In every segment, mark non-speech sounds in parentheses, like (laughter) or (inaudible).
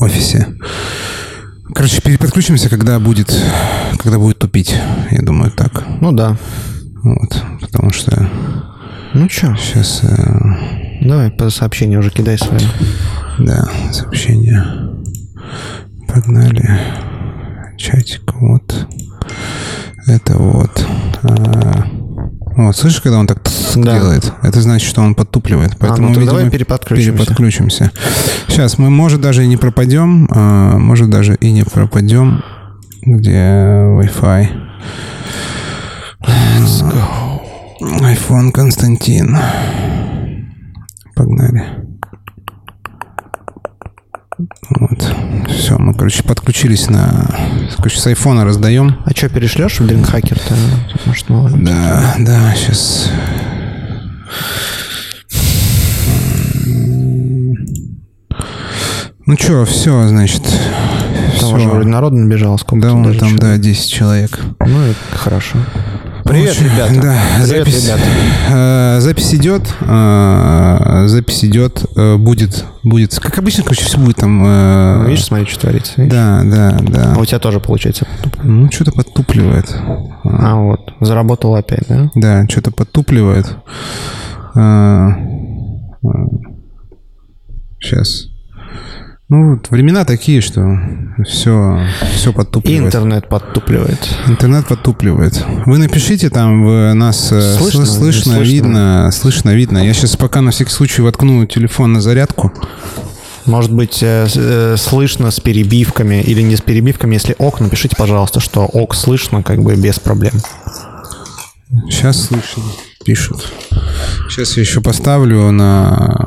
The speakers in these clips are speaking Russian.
офисе. Короче, переподключимся, когда будет, когда будет тупить. Я думаю, так. Ну да. Вот, потому что Ну что, сейчас, э, давай по сообщению уже кидай свое. да, сообщение. Погнали. Чатик, вот. Это вот. А, вот, слышишь, когда он так Да. делает? Это значит, что он подтупливает. Поэтому, ну то давай видимо, переподключимся. переподключимся. Сейчас мы, может, даже и не пропадем. а, может, даже и не пропадем. Где Wi-Fi? Let's go. iPhone Константин. Погнали. Вот. Все, мы, короче, подключились на... Короче, с айфона раздаем. А что, перешлешь в Дринхакер-то? Может, мало ли. Да, да, сейчас. Ну что, все, значит. Там уже Все. вроде народ набежал, сколько Да, там, человек? да, 10 человек. Ну, это хорошо. Привет, Очень- ребята. Да, Привет, запись, ребята. э, запись идет. э, запись идет. э, будет, будет. Как обычно, короче, все будет там. э, Видишь, смотри, что творится. видишь? Да, да, да. А у тебя тоже получается. Ну, что-то подтупливает. А, вот. Заработал опять, да? Да, что-то подтупливает. А, Сейчас. Ну, вот времена такие, что все, все подтупливает. интернет подтупливает. Интернет подтупливает. Вы напишите там, в нас э, Слышно, слышно, слышно, видно, слышно, видно. Я сейчас пока на всякий случай воткну телефон на зарядку. Может быть, э, э, слышно с перебивками или не с перебивками. Если ок, напишите, пожалуйста, что ок слышно, как бы без проблем. Сейчас слышно, пишут. Сейчас я еще поставлю на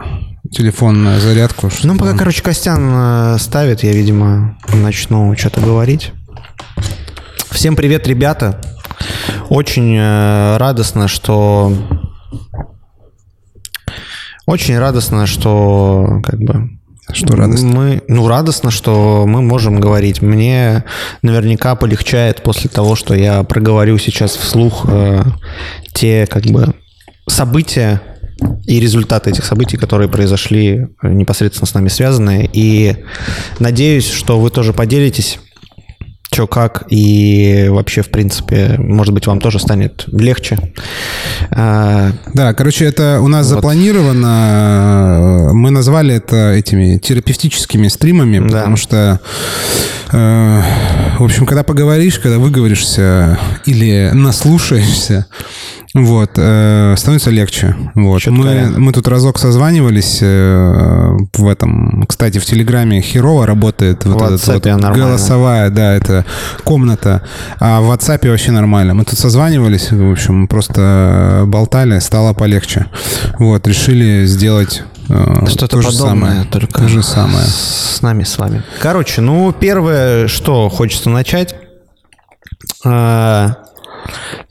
телефон на зарядку. Ну, пока, короче, Костян э, ставит, я, видимо, начну что-то говорить. Всем привет, ребята. Очень э, радостно, что... Очень радостно, что как бы Что радостно? Мы, ну, радостно, что мы можем говорить. Мне наверняка полегчает после того, что я проговорю сейчас вслух э, те как бы события и результаты этих событий, которые произошли э, непосредственно с нами связаны. И надеюсь, что вы тоже поделитесь что как, и вообще, в принципе, может быть, вам тоже станет легче. А, Да, короче, это у нас Вот. запланировано. Мы назвали это этими терапевтическими стримами, Да. потому что, э, в общем, когда поговоришь, когда выговоришься или наслушаешься, вот, э, становится легче. Вот. Мы, мы тут разок созванивались э, в этом, кстати, в Телеграме херово работает вот вот WhatsApp нормально. голосовая, да, это комната, а в WhatsApp вообще нормально. Мы тут созванивались, в общем, просто болтали, стало полегче. Вот, решили сделать э, Что-то то же подобное, самое. только То же самое. с нами, с вами. Короче, ну, первое, что хочется начать. э,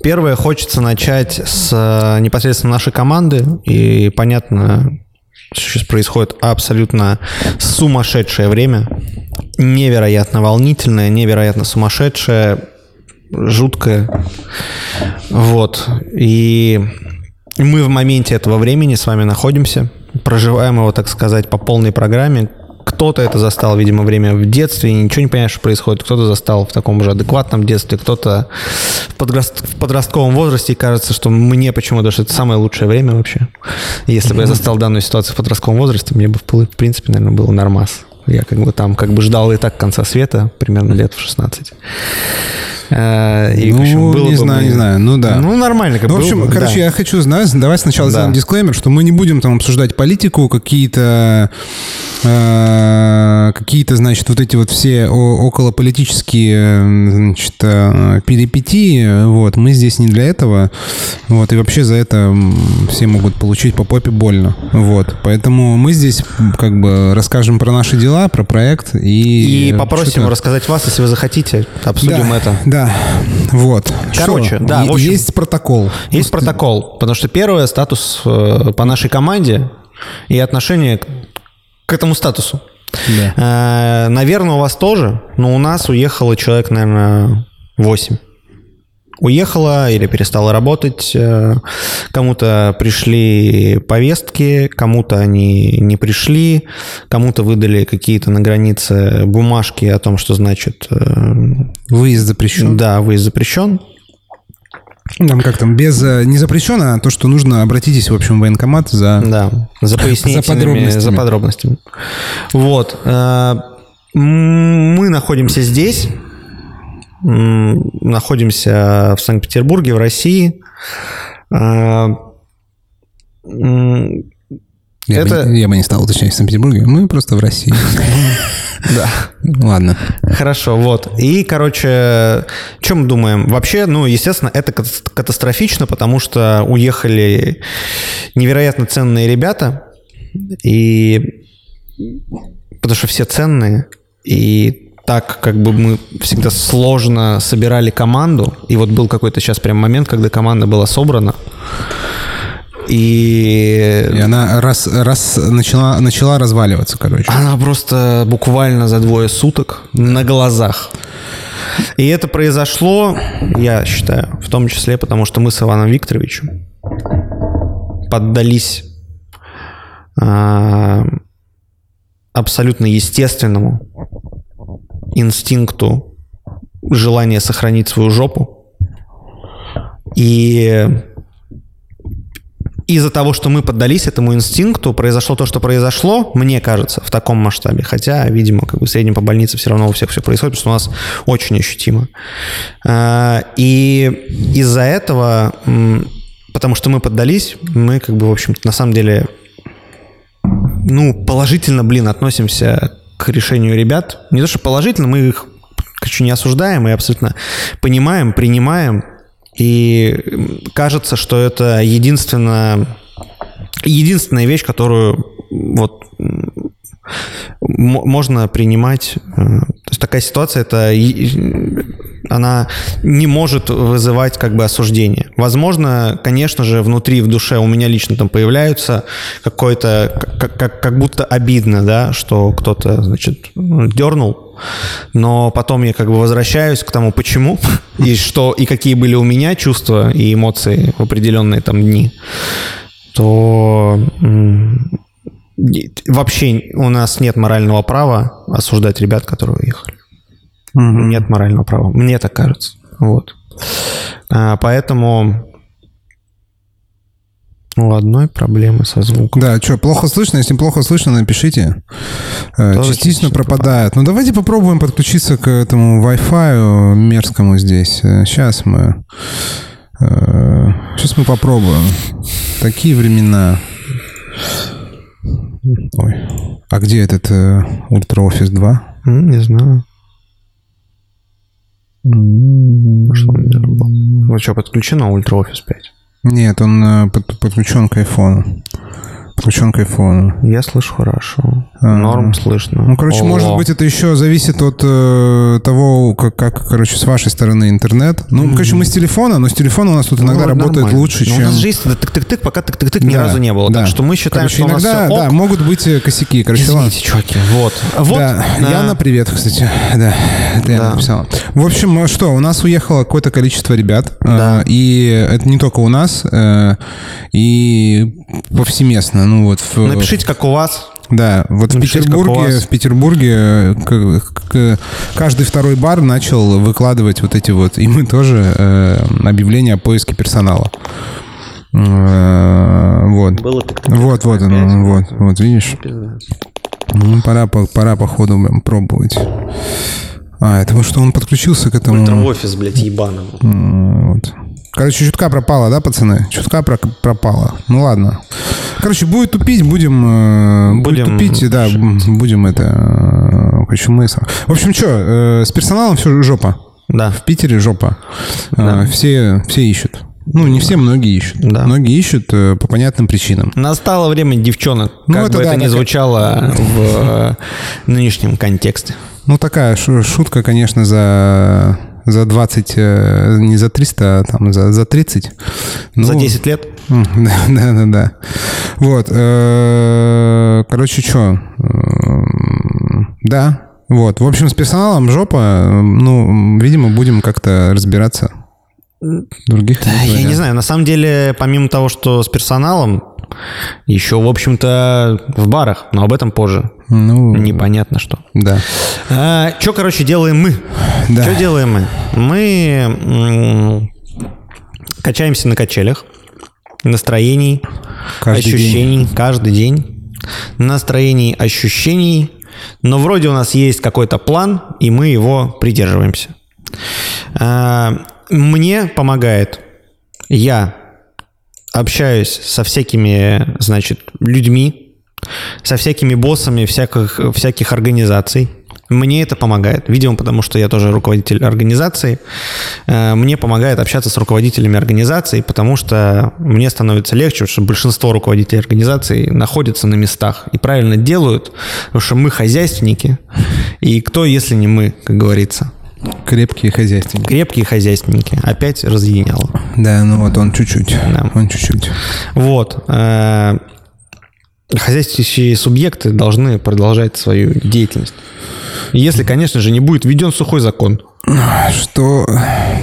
Первое, хочется начать с э, непосредственно нашей команды. И понятно, сейчас происходит абсолютно сумасшедшее время. Невероятно волнительное, невероятно сумасшедшее, жуткое. Вот. И мы в моменте этого времени с вами находимся, проживаем его, так сказать, по полной программе. Кто-то это застал, видимо, время в детстве, и ничего не понимает, что происходит. Кто-то застал в таком же адекватном детстве, кто-то в, подраст- в подростковом возрасте, и кажется, что мне почему-то, что это самое лучшее время вообще. Если бы я застал данную ситуацию в подростковом возрасте, мне бы, в принципе, наверное, было нормас. Я как бы там как бы ждал и так конца света, примерно лет в 16. Э, И, в ну, общем, было не бы знаю, мне- не знаю. Ну да. Ну, нормально. Как Ну, в общем, бы, короче, да. я хочу знать, давай сначала Да. сделаем дисклеймер, что мы не будем там обсуждать политику, какие-то, какие-то, значит, вот эти вот все околополитические, э, значит, э, перипетии, вот, мы здесь не для этого, вот, и вообще за это все могут получить по попе больно, вот, поэтому мы здесь как бы расскажем про наши дела, про проект и... И попросим рассказать вас, если вы захотите, обсудим да, это. Да, вот. Короче, Что? да, в общем- Есть протокол. Есть протокол, потому что первое статус э, по нашей команде и отношение к, этому статусу. Да. Э, наверное, у вас тоже, но у нас уехало человек, наверное, 8. уехала или перестала работать. Э, кому-то пришли повестки, кому-то они не пришли, кому-то выдали какие-то на границе бумажки о том, что значит... Э, выезд запрещен. Да, выезд запрещен. Там как там, без... Э, не запрещено, а то, что нужно, обратитесь, в общем, в военкомат за... Да, за (laughs) пояснениями, за подробностями. За подробностями. Вот. Мы находимся здесь, находимся в Санкт-Петербурге, в России. Я, это... бы, я бы не стал уточнять в Санкт-Петербурге, мы просто в России. (laughs) Да. Ладно. Хорошо, вот. И, короче, мы думаем? Вообще, ну, естественно, это катастрофично, потому что уехали невероятно ценные ребята, и потому что все ценные, и так как бы мы всегда сложно собирали команду, и вот был какой-то сейчас прям момент, когда команда была собрана, и... и она раз, раз начала, начала разваливаться, короче. Она просто буквально за двое суток на глазах. И это произошло, я считаю, в том числе потому, что мы с Иваном Викторовичем поддались а, абсолютно естественному инстинкту желания сохранить свою жопу. И из-за того, что мы поддались этому инстинкту, произошло то, что произошло, мне кажется, в таком масштабе. Хотя, видимо, как бы в среднем по больнице все равно у всех все происходит, потому что у нас очень ощутимо. А, и из-за этого, потому что мы поддались, мы как бы, в общем-то, на самом деле, ну, положительно, блин, относимся к решению ребят. Не то, что положительно, мы их, короче, не осуждаем и абсолютно понимаем, принимаем. И кажется, что это единственная, единственная вещь, которую вот можно принимать. Э, то есть такая ситуация, это она не может вызывать как бы осуждение. Возможно, конечно же, внутри, в душе у меня лично там появляются какой-то, как, как, как будто обидно, да, что кто-то, значит, дернул, но потом я как бы возвращаюсь к тому, почему, (laughs) и что, и какие были у меня чувства и эмоции в определенные там дни, то вообще у нас нет морального права осуждать ребят, которые уехали. Угу. Нет морального права. Мне так кажется. Вот. А, поэтому у одной проблемы со звуком. Да, что, плохо слышно? Если плохо слышно, напишите. Э, Тоже частично пропадает. Ну, давайте попробуем подключиться к этому Wi-Fi мерзкому здесь. Сейчас э, мы... Сейчас э, мы попробуем. Такие времена. Ой. А где этот Ultra Office 2? Не знаю. Что он не работал? Ну что, подключено Ultra Office 5? Нет, он э, под, подключен к iPhone. Подключен к айфону. Я слышу хорошо. А, Норм слышно. Ну, короче, О. может быть, это еще зависит от э, того, как, как, короче, с вашей стороны интернет. Ну, mm-hmm. короче, мы с телефона, но с телефона у нас тут ну, иногда работает нормально. лучше, но чем... у нас же есть тык-тык-тык, пока тык-тык-тык ни разу не было. Да. Так что мы считаем, короче, что иногда, у нас все ок. Да, могут быть э, косяки. Короче, Извините, ладно. чуваки. Вот. вот. Да. да. Яна, привет, кстати. Да, это да. я написала. В общем, э, что, у нас уехало какое-то количество ребят. Э, да. Э, и это не только у нас, э, и повсеместно. Ну, вот в, Напишите, как у вас. Да, вот в Петербурге, в Петербурге к, к, каждый второй бар начал выкладывать вот эти вот, и мы тоже э, объявления о поиске персонала. Э, вот. Было вот, вот оно, вот, вот, видишь. Ну, пора, пора, походу, пробовать. А, это вот что он подключился к этому... Ультра-офис, блядь, ебаного. Вот. Короче, чутка пропала, да, пацаны? Чутка про пропала. Ну ладно. Короче, будет тупить, будем... Э, будем... Будет тупить, да, будем это... Э, короче, мы... В общем, что, э, с персоналом все жопа. Да. В Питере жопа. Да. Все, все ищут. Ну, не все, многие ищут. Да. Многие ищут по понятным причинам. Настало время девчонок, ну, как это, бы да, это ни звучало в нынешнем контексте. Ну, такая шутка, конечно, за за 20, э, не за 300, а там за, за 30. Ну, за 10 лет? (laughs) Да, да, да. да. Вот. Э, короче, что? Э, да. Вот. В общем, с персоналом жопа. Ну, видимо, будем как-то разбираться. Других Да, я не знаю, на самом деле, помимо того, что с персоналом, еще, в общем-то, в барах, но об этом позже. Ну, Непонятно что. да. что, короче, делаем мы? Да. Что делаем мы? Мы качаемся на качелях, настроений, Каждый ощущений каждый день. Настроений, ощущений. Но вроде у нас есть какой-то план, и мы его придерживаемся. А, Мне помогает. Я общаюсь со всякими, значит, людьми, со всякими боссами всяких, всяких организаций. Мне это помогает. Видимо, потому что я тоже руководитель организации. Э, Мне помогает общаться с руководителями организаций, потому что мне становится легче, потому что большинство руководителей организаций находятся на местах и правильно делают, потому что мы хозяйственники. И кто, если не мы, как говорится. Крепкие хозяйственники. Крепкие хозяйственники. Опять разъединяло. Да, ну вот он чуть-чуть. Да. Он чуть-чуть. Вот. э, Хозяйствующие субъекты должны продолжать свою деятельность. Если, конечно же, не будет введен сухой закон. Что...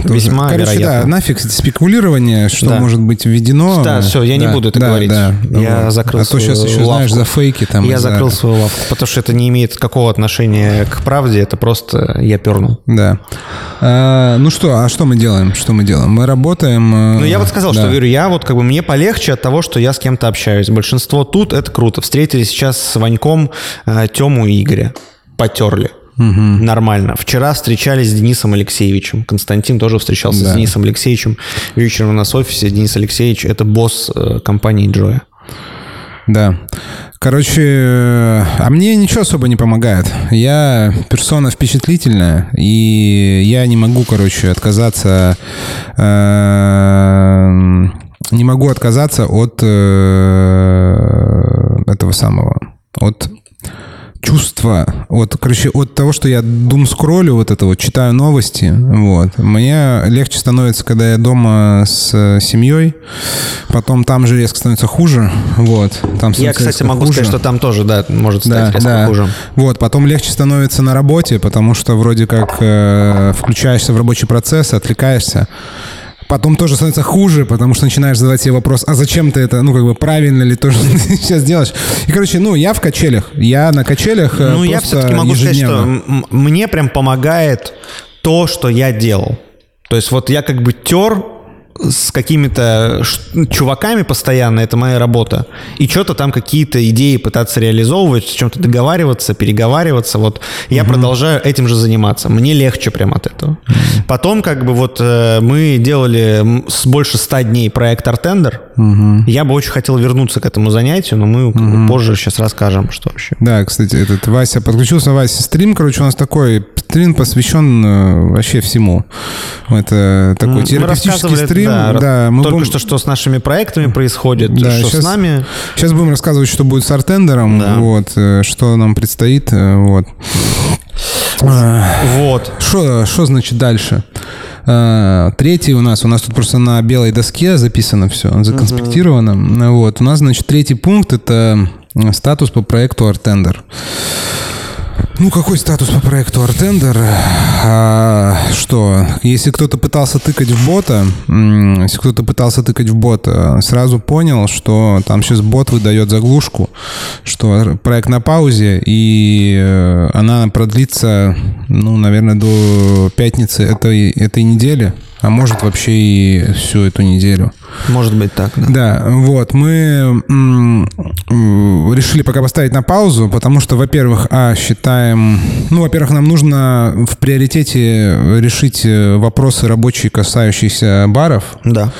Весьма Короче, вероятно. да, нафиг спекулирование, что Да. может быть введено. Да, всё, я не Да, буду это да, говорить. Да, Я Вот. закрыл А то сейчас свою еще, знаешь, лавку. за фейки там. я за- закрыл свою лавку, потому что это не имеет какого отношения к правде, это просто я пернул. Да. А, ну что, а что мы делаем? Что мы делаем? Мы работаем... э, Ну, я вот сказал, да. что, говорю, я вот как бы мне полегче от того, что я с кем-то общаюсь. Большинство тут, это круто. Встретились сейчас с Ваньком, э, Тему и Игоря. Потерли. Нормально. Вчера встречались с Денисом Алексеевичем. Константин тоже встречался Да. с Денисом Алексеевичем. Вечером у нас в офисе Денис Алексеевич – это босс э, компании Джоя. Да. Короче, э, а мне ничего особо не помогает. Я персона впечатлительная, и я не могу, короче, отказаться... э, Не могу отказаться от э, этого самого... От чувства, от, короче, от того, что я дум скроллю вот это вот, читаю новости, вот, мне легче становится, когда я дома с семьей, потом там же резко становится хуже, вот. Там Я, кстати, могу хуже. сказать, что там тоже, да, может стать резко хуже. Вот, потом легче становится на работе, потому что вроде как э, включаешься в рабочий процесс, отвлекаешься. Потом тоже становится хуже, потому что начинаешь задавать себе вопрос, а зачем ты это, ну, как бы, правильно ли то, что ты (laughs) сейчас делаешь? И, короче, ну, я в качелях. Я на качелях э, Ну, я все-таки могу сказать, что ежедневно. мне прям помогает то, что я делал. То есть вот я как бы тер с какими-то чуваками постоянно, это моя работа, и что-то там какие-то идеи пытаться реализовывать, с чем-то договариваться, переговариваться, вот я продолжаю этим же заниматься. Мне легче прям от этого. Потом как бы вот э, мы делали с больше ста дней проект Артендер. Я бы очень хотел вернуться к этому занятию, но мы как бы позже сейчас расскажем, что вообще. Да, кстати, этот Вася, подключился Вася стрим, короче, у нас такой стрим посвящен э, вообще всему. Это такой Мы терапевтический рассказывали, стрим. да, Да, мы только будем- что, что с нашими проектами происходит, Да, что щас- с нами. Сейчас будем рассказывать, что будет с Артендером, Да. вот, э, что нам предстоит, э, вот. А, Вот. Что, значит дальше? А, Третий у нас, у нас тут просто на белой доске записано все, законспектировано. Ну Вот, у нас, значит, третий пункт это статус по проекту Артендер. Ну, какой статус по проекту Артендер? А, что, если кто-то пытался тыкать в бота, если кто-то пытался тыкать в бота, сразу понял, что там сейчас бот выдает заглушку, что проект на паузе, и э, она продлится, ну, наверное, до пятницы этой, этой недели, а может вообще и всю эту неделю. Может быть так, да. Да, вот, мы решили пока поставить на паузу, потому что, во-первых, а, считаем, ну, во-первых, нам нужно в приоритете решить э, вопросы рабочие, касающиеся баров, Да.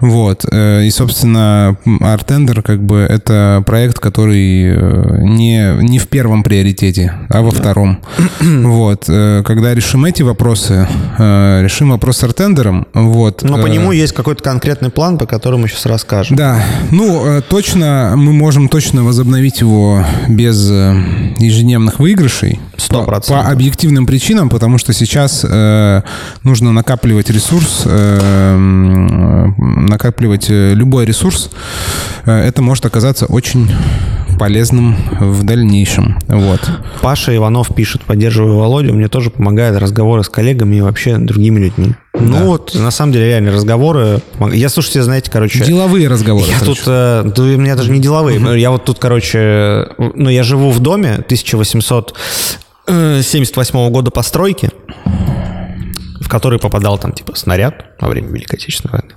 вот, э, и, собственно, Артендер, как бы, это проект, который э, не, не в первом приоритете, а во втором. (clears throat) Вот, когда решим эти вопросы, решим вопрос с Артендером, вот. Но по нему есть какой-то конкретный план, по которому сейчас расскажем. да, ну э, точно мы можем точно возобновить его без э, ежедневных выигрышей. Сто По- процентов. По объективным причинам, потому что сейчас э, нужно накапливать ресурс, э, м, накапливать э, любой ресурс. Э, это может оказаться очень полезным в дальнейшем. Вот. Паша Иванов пишет, поддерживаю Володю, мне тоже помогают разговоры с коллегами и вообще другими людьми. Ну вот, на самом деле, реально, разговоры... Я, слушайте, знаете, короче... Деловые разговоры. Я короче. тут, э, да у меня даже не деловые. Я вот тут, короче, ну, я живу в доме 1878 года постройки, в который попадал там, типа, снаряд во время Великой Отечественной войны.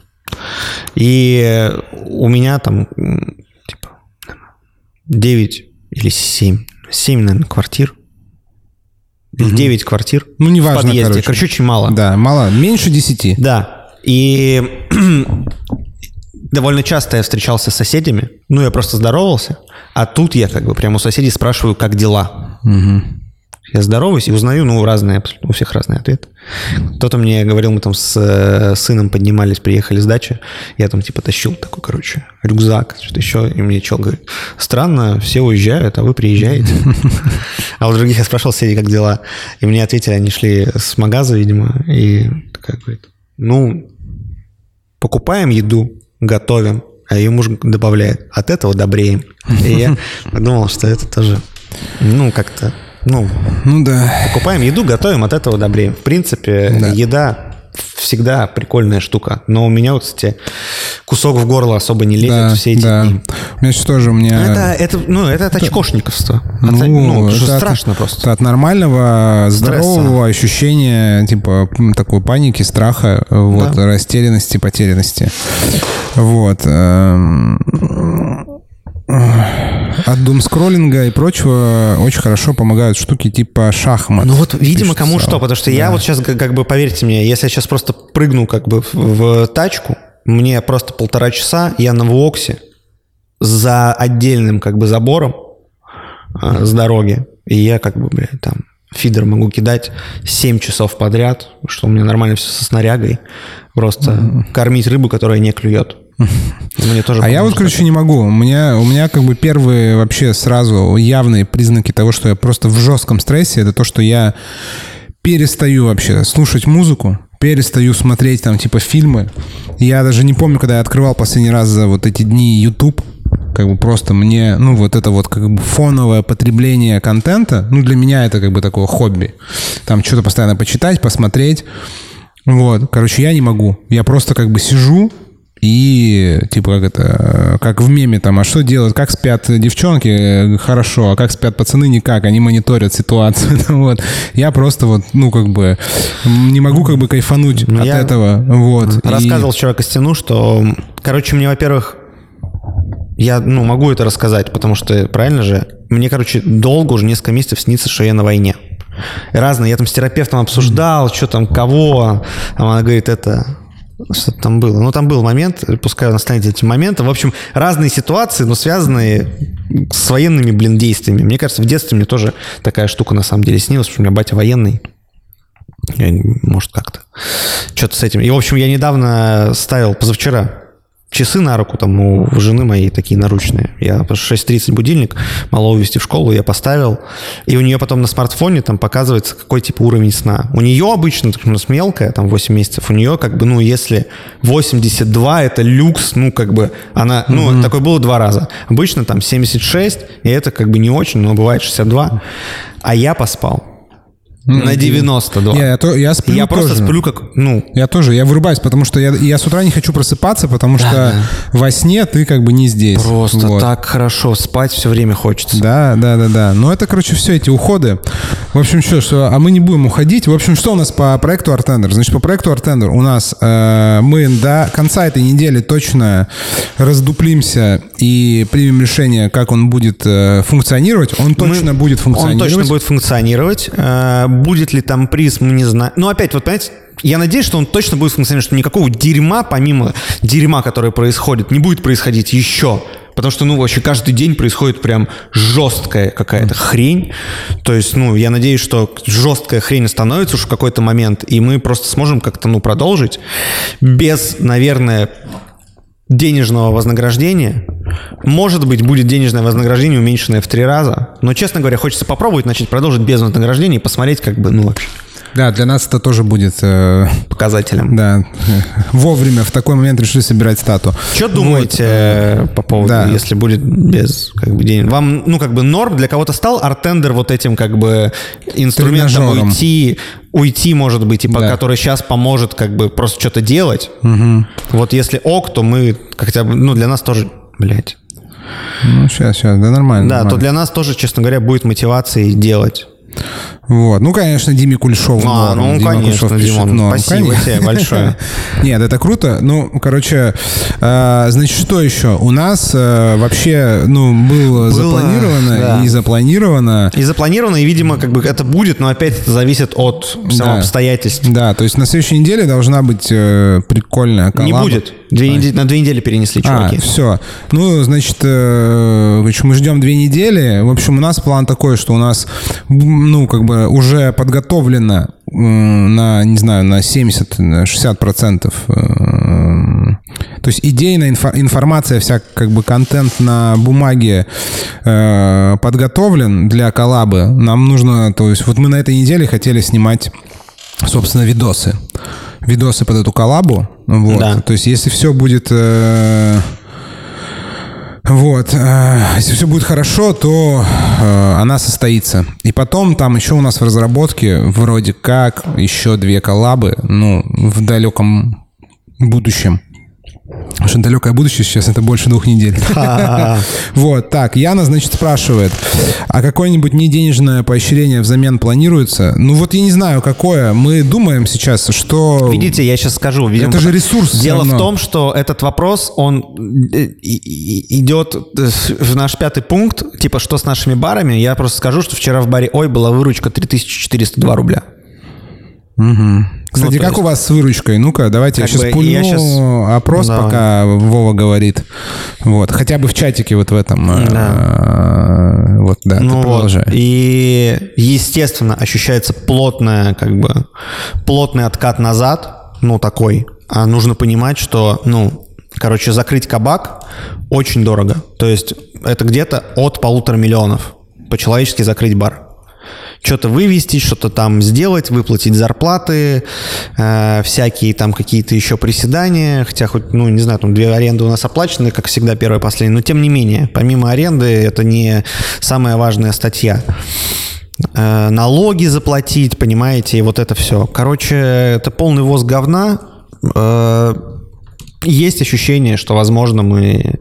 И у меня там, 9 или 7, 7, наверное, квартир. Или 9 квартир Ну, в неважно, подъезде. короче. Короче, очень мало. Да, мало. Меньше десяти. Да. И (clears throat) довольно часто я встречался с соседями. Ну, я просто здоровался. А тут я как бы прямо у соседей спрашиваю, как дела. Я здороваюсь и узнаю, ну, разные, у всех разные ответы. Кто-то мне говорил, мы там с э, сыном поднимались, приехали с дачи, я там типа тащил такой, короче, рюкзак, что-то еще, и мне чел говорит, странно, все уезжают, а вы приезжаете. А у других я спрашивал соседей, как дела, и мне ответили, они шли с магаза, видимо, и такая говорит, ну, покупаем еду, готовим, а ее муж добавляет, от этого добреем. И я подумал, что это тоже, ну, как-то, ну, Ну да. Покупаем еду, готовим, от этого добреем. В принципе, Да. еда всегда прикольная штука. Но у меня вот, кстати, кусок в горло особо не лезет Да, все эти да. дни. У меня сейчас тоже у меня... Это, это, ну, это от очкошниковства. От- Ну, ну, что это от- страшно просто. это от нормального, здорового ощущения, типа, такой паники, страха, вот, Да. растерянности, потерянности. Вот. От думскроллинга и прочего очень хорошо помогают штуки типа шахмат. Ну вот, видимо, кому что, потому что я вот сейчас, как бы, поверьте мне, если я сейчас просто прыгну как бы в, в тачку, мне просто полтора часа, я на Воксе за отдельным как бы забором а, с дороги, и я как бы, блядь, там фидер могу кидать 7 часов подряд, что у меня нормально все со снарягой, просто кормить рыбу, которая не клюет. Мне тоже А я вот, короче, не могу. У меня, у меня как бы первые вообще сразу явные признаки того, что я просто в жестком стрессе, это то, что я перестаю вообще слушать музыку, перестаю смотреть там типа фильмы. Я даже не помню, когда я открывал последний раз за вот эти дни YouTube, как бы просто мне, ну, вот это вот как бы фоновое потребление контента, ну, для меня это как бы такое хобби. Там что-то постоянно почитать, посмотреть. Вот, короче, я не могу. Я просто как бы сижу и, типа, как это, как в меме там, а что делать, как спят девчонки, Э, хорошо, а как спят пацаны, никак, они мониторят ситуацию, (laughs) вот. Я просто вот, ну, как бы, не могу как бы кайфануть Ну, от этого, вот. И- Рассказывал вчера Костяну, что, короче, мне, во-первых, я, ну, могу это рассказать, потому что, правильно же, мне, короче, долго уже несколько месяцев снится, что я на войне. И разные, я там с терапевтом обсуждал, что там, кого, а она говорит, это, что там было? Ну, там был момент, пускай настанет этим моментом. В общем, разные ситуации, но связанные с военными, блин, действиями. Мне кажется, в детстве мне тоже такая штука на самом деле снилась, потому что у меня батя военный. Может, как-то. Что-то с этим. И, в общем, я недавно ставил, позавчера, часы на руку, там у жены моей такие наручные. Я по 6.30 будильник, мало увезти в школу, я поставил. И у нее потом на смартфоне там показывается, какой типа уровень сна. У нее обычно, так, у нас мелкая, там 8 месяцев, у нее как бы, ну, если 82 это люкс, ну, как бы она, ну, такое было два раза. Обычно там 76, и это как бы не очень, но бывает 62. А я поспал на 92. Не, я, то- я сплю Я просто тоже. сплю как, ну, Я тоже, я вырубаюсь, потому что я, я с утра не хочу просыпаться, потому что во сне ты как бы не здесь. просто Вот. так хорошо спать все время хочется. Да, да, да, да. Но это, короче, все эти уходы. В общем, что, что, а мы не будем уходить. В общем, что у нас по проекту Artender? Значит, по проекту Artender у нас э, мы до конца этой недели точно раздуплимся и примем решение, как он будет э, функционировать. Он точно Мы- будет функционировать. Он точно будет функционировать. Будет ли там приз, мы не знаем. Ну, опять, вот, понимаете, я надеюсь, что он точно будет функционировать, что никакого дерьма, помимо дерьма, которое происходит, не будет происходить еще. Потому что, ну, вообще каждый день происходит прям жесткая какая-то хрень. То есть, ну, я надеюсь, что жесткая хрень становится уж в какой-то момент, и мы просто сможем как-то, ну, продолжить без, наверное, денежного вознаграждения. Может быть, будет денежное вознаграждение, уменьшенное в три раза. Но, честно говоря, хочется попробовать начать продолжить без вознаграждения и посмотреть, как бы, ну, вообще. Да, для нас это тоже будет... Э, Показателем. Да, вовремя в такой момент решили собирать стату. Что думаете вот. Э, по поводу, да. если будет без как бы, денег? Вам, ну, как бы норм для кого-то стал артендер вот этим как бы инструментом уйти, уйти, может быть, типа, да. который сейчас поможет как бы просто что-то делать. Угу. Вот если ок, то мы хотя бы, ну, для нас тоже, блядь. Ну, сейчас, сейчас, да нормально. Да, нормально. то для нас тоже, честно говоря, будет мотивацией делать. Вот. Ну, конечно, Диме Кульшову а, норм. Ну, Дима конечно, Кульшов пишет Димон, норм. Спасибо конечно. тебе большое. (laughs) Нет, это круто. Ну, короче, э, значит, что еще? У нас э, вообще, ну, было, было запланировано да. и запланировано. И запланировано, и, видимо, как бы это будет, но опять это зависит от да. обстоятельств. Да, то есть на следующей неделе должна быть э, прикольная коллаба. Не будет. Две а. недели, на две недели перенесли, чуваки. А, все. Ну, значит, э, мы ждем две недели. В общем, у нас план такой, что у нас, ну, как бы уже подготовлено на, не знаю, на 70-60%. Э, то есть идейная инфо- информация, вся как бы контент на бумаге э, подготовлен для коллабы. Нам нужно, то есть вот мы на этой неделе хотели снимать, собственно, видосы видосы под эту коллабу. Вот. Да. То есть, если все будет... Э, вот, э, если все будет хорошо, то э, она состоится. И потом там еще у нас в разработке вроде как еще две коллабы, ну, в далеком будущем. Потому что далекое будущее сейчас это больше двух недель. (laughs) Вот, так, Яна, значит, спрашивает, а какое-нибудь неденежное поощрение взамен планируется? Ну вот я не знаю, какое. Мы думаем сейчас, что... Видите, я сейчас скажу. Видимо, это же ресурс. Дело в том, что этот вопрос, он э, идет в наш пятый пункт, типа, что с нашими барами. Я просто скажу, что вчера в баре Ой была выручка 3402 рубля. Угу. Кстати, ну, как есть... у вас с выручкой? Ну-ка, давайте я сейчас пульну я сейчас... опрос, Давай. пока Вова говорит. Вот, хотя бы в чатике вот в этом. Да. А, вот, да, ну ты вот. И, естественно, ощущается плотная, как бы, плотный откат назад, ну, такой. А нужно понимать, что, ну, короче, закрыть кабак очень дорого. То есть это где-то от полутора миллионов по-человечески закрыть бар что-то вывести, что-то там сделать, выплатить зарплаты, э, всякие там какие-то еще приседания, хотя хоть, ну, не знаю, там две аренды у нас оплачены, как всегда, первая, последняя, но тем не менее, помимо аренды, это не самая важная статья. Э, налоги заплатить, понимаете, и вот это все. Короче, это полный воз говна. Э, есть ощущение, что, возможно, мы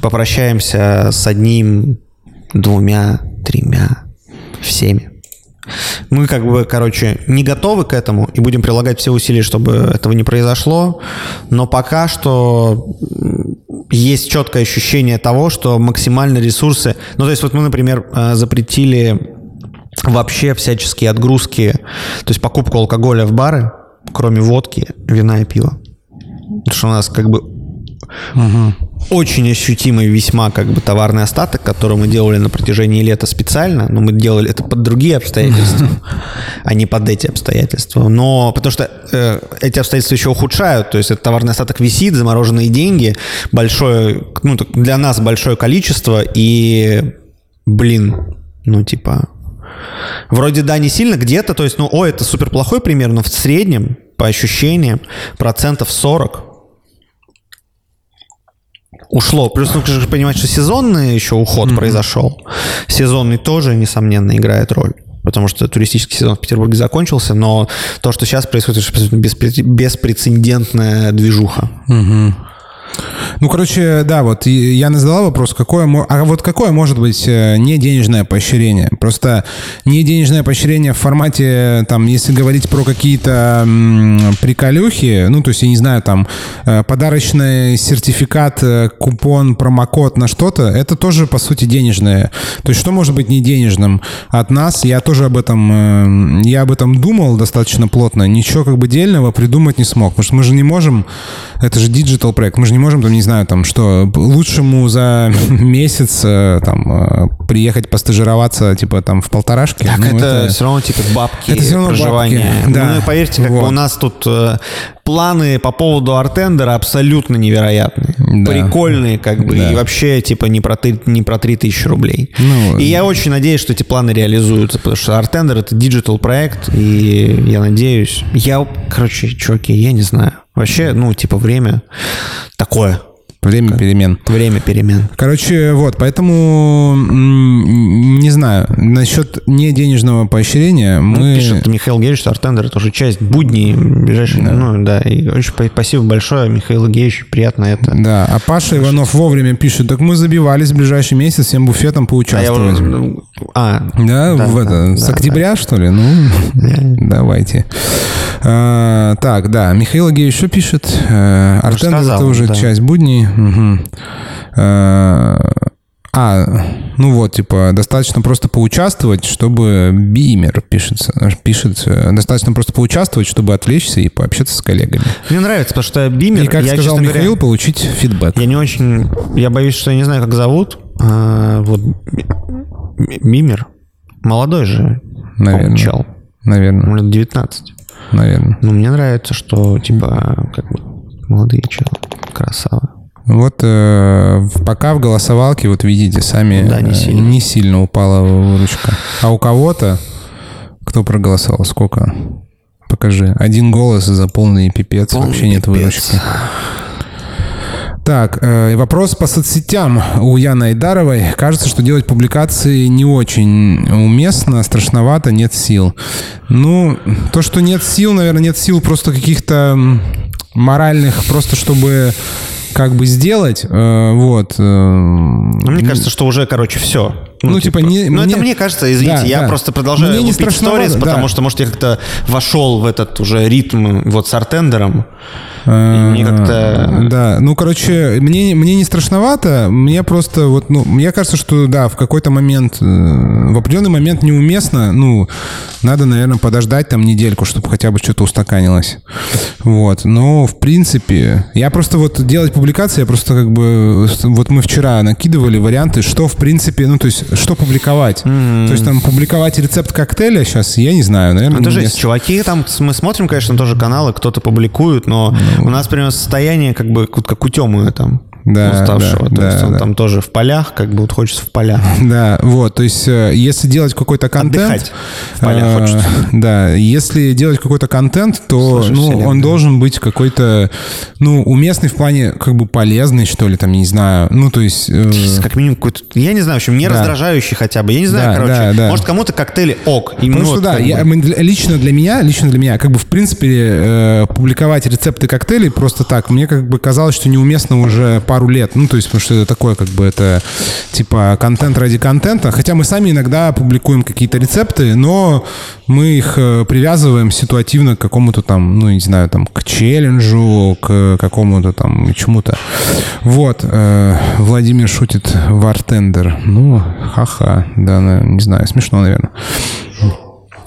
попрощаемся с одним, двумя, тремя, всеми. Мы как бы, короче, не готовы к этому и будем прилагать все усилия, чтобы этого не произошло. Но пока что есть четкое ощущение того, что максимально ресурсы... Ну, то есть вот мы, например, э, запретили вообще всяческие отгрузки, то есть покупку алкоголя в бары, кроме водки, вина и пива. Потому что у нас как бы угу очень ощутимый весьма как бы товарный остаток, который мы делали на протяжении лета специально, но мы делали это под другие обстоятельства, (laughs) а не под эти обстоятельства. Но потому что э, эти обстоятельства еще ухудшают, то есть этот товарный остаток висит, замороженные деньги, большое, ну для нас большое количество и, блин, ну типа Вроде да, не сильно, где-то, то есть, ну, о, это супер плохой пример, но в среднем, по ощущениям, процентов 40 ушло. Плюс нужно понимать, что сезонный еще уход mm-hmm. произошел. Сезонный тоже, несомненно, играет роль. Потому что туристический сезон в Петербурге закончился, но то, что сейчас происходит, это беспрецедентная движуха. Угу. Ну, короче, да, вот я задала вопрос, какое, а вот какое может быть э, не денежное поощрение? Просто не денежное поощрение в формате, там, если говорить про какие-то приколюхи, ну, то есть, я не знаю, там, э, подарочный сертификат, э, купон, промокод на что-то, это тоже, по сути, денежное. То есть, что может быть не денежным от нас? Я тоже об этом, я об этом думал достаточно плотно. Ничего как бы дельного придумать не смог, потому что мы же не можем, это же digital проект, мы же не можем, там, не знаю, там, что лучшему за (laughs) месяц э, там э, приехать постажироваться, типа, там, в полторашке. Так Ну, это, все равно типа бабки, Это всё равно проживание. бабки, да. Ну, и поверьте, как бы Вот. у нас тут э, планы по поводу артендера абсолютно невероятные. Да. Прикольные, как бы, Да. и вообще, типа, не про, ты- не про 3000 рублей. Ну, и я очень надеюсь, что эти планы реализуются, потому что артендер — это digital проект, и я надеюсь... Я, короче, чуваки, я не знаю. Вообще, ну, типа, время такое. Время перемен. Время перемен. Короче, вот, поэтому не знаю, насчет неденежного поощрения Ну, мы... Пишет Михаил Геевич, что Артендер это уже часть будней ближайшей. Ну да, и очень спасибо большое, Михаил Геевич, приятно это. Да, а Паша Иванов вовремя пишет, так мы забивались в ближайший месяц всем буфетом А, поучаствовать. уже- ну, а, Да, Да, в это, да, с да, октября, что ли? Ну, (laughs) давайте. А, так, да, Михаил Агеевич что пишет? А, Артендер сказал, это уже да. часть будней. Мгм. А, ну вот, типа, достаточно просто поучаствовать, чтобы бимер пишется, пишет, э, достаточно просто поучаствовать, чтобы отвлечься и пообщаться с коллегами. мне нравится, потому что Бимер, И, как я, сказал Михаил, говоря, получить фидбэк. я не очень, я боюсь, что я не знаю, как зовут. А, вот Бимер, молодой же, Наверное. чел, Наверное, лет 19. наверное. Ну, мне нравится, что, типа, как бы, молодые челы, красава. Вот э, пока в голосовалке, вот видите, сами Да, не э, сильно. не сильно упала выручка. А у кого-то, кто проголосовал, сколько? Покажи. Один голос за полный пипец, Полный вообще нет пипец. выручки. Так, э, вопрос по соцсетям у Яны Айдаровой. Кажется, что делать публикации не очень уместно, страшновато, нет сил. Ну, то, что нет сил, наверное, нет сил просто каких-то моральных, просто чтобы как бы сделать, э, вот. э, Ну, мне кажется, что уже, короче, все. Ну, типа, не- Ну, это мне- мне кажется, извините, Да, я да. просто продолжаю Мне не страшновато, сторис, да. потому что, может, я как-то вошел в этот уже ритм вот с артендером. Мне как-то... Да, ну, короче, мне, мне не страшновато, мне просто вот, ну, мне кажется, что, да, в какой-то момент, э, в определенный момент неуместно, ну, надо, наверное, подождать там недельку, чтобы хотя бы что-то устаканилось. Вот, но, в принципе, я просто вот делать публикации, я просто как бы, вот мы вчера накидывали варианты, что, в принципе, ну, то есть, что публиковать. То есть, там, публиковать рецепт коктейля сейчас, я не знаю, наверное, Ну, это не жесть. Чуваки там, мы смотрим, конечно, тоже каналы, кто-то публикует, но Ну. у нас примерно состояние как бы как у Тёмы там, Да, уставшего. да, То есть да, он да. там тоже в полях, как бы вот хочется в полях. (laughs) Да, вот, то есть, э, если делать какой-то контент... Отдыхать в полях э, хочется. Да, если делать какой-то контент, то, ну, он должен быть какой-то, ну, уместный в плане, как бы, полезный, что ли, там, не знаю. Ну, то есть... э, Как минимум какой-то, я не знаю, в общем, не Да. раздражающий хотя бы. Я не знаю, Да, короче. да, да. Может, кому-то коктейли ок. Именно Потому что да, я- лично для меня, лично для меня, как бы в принципе э, публиковать рецепты коктейлей просто так, мне как бы казалось, что неуместно уже пару лет. Ну, то есть, потому что это такое, как бы это типа контент ради контента. Хотя мы сами иногда публикуем какие-то рецепты, но мы их э, привязываем ситуативно к какому-то там, ну, не знаю, там, к челленджу, к какому-то там чему-то. Вот. э, Владимир шутит вартендер. Ну, ха-ха. Да, на- не знаю, смешно, наверное.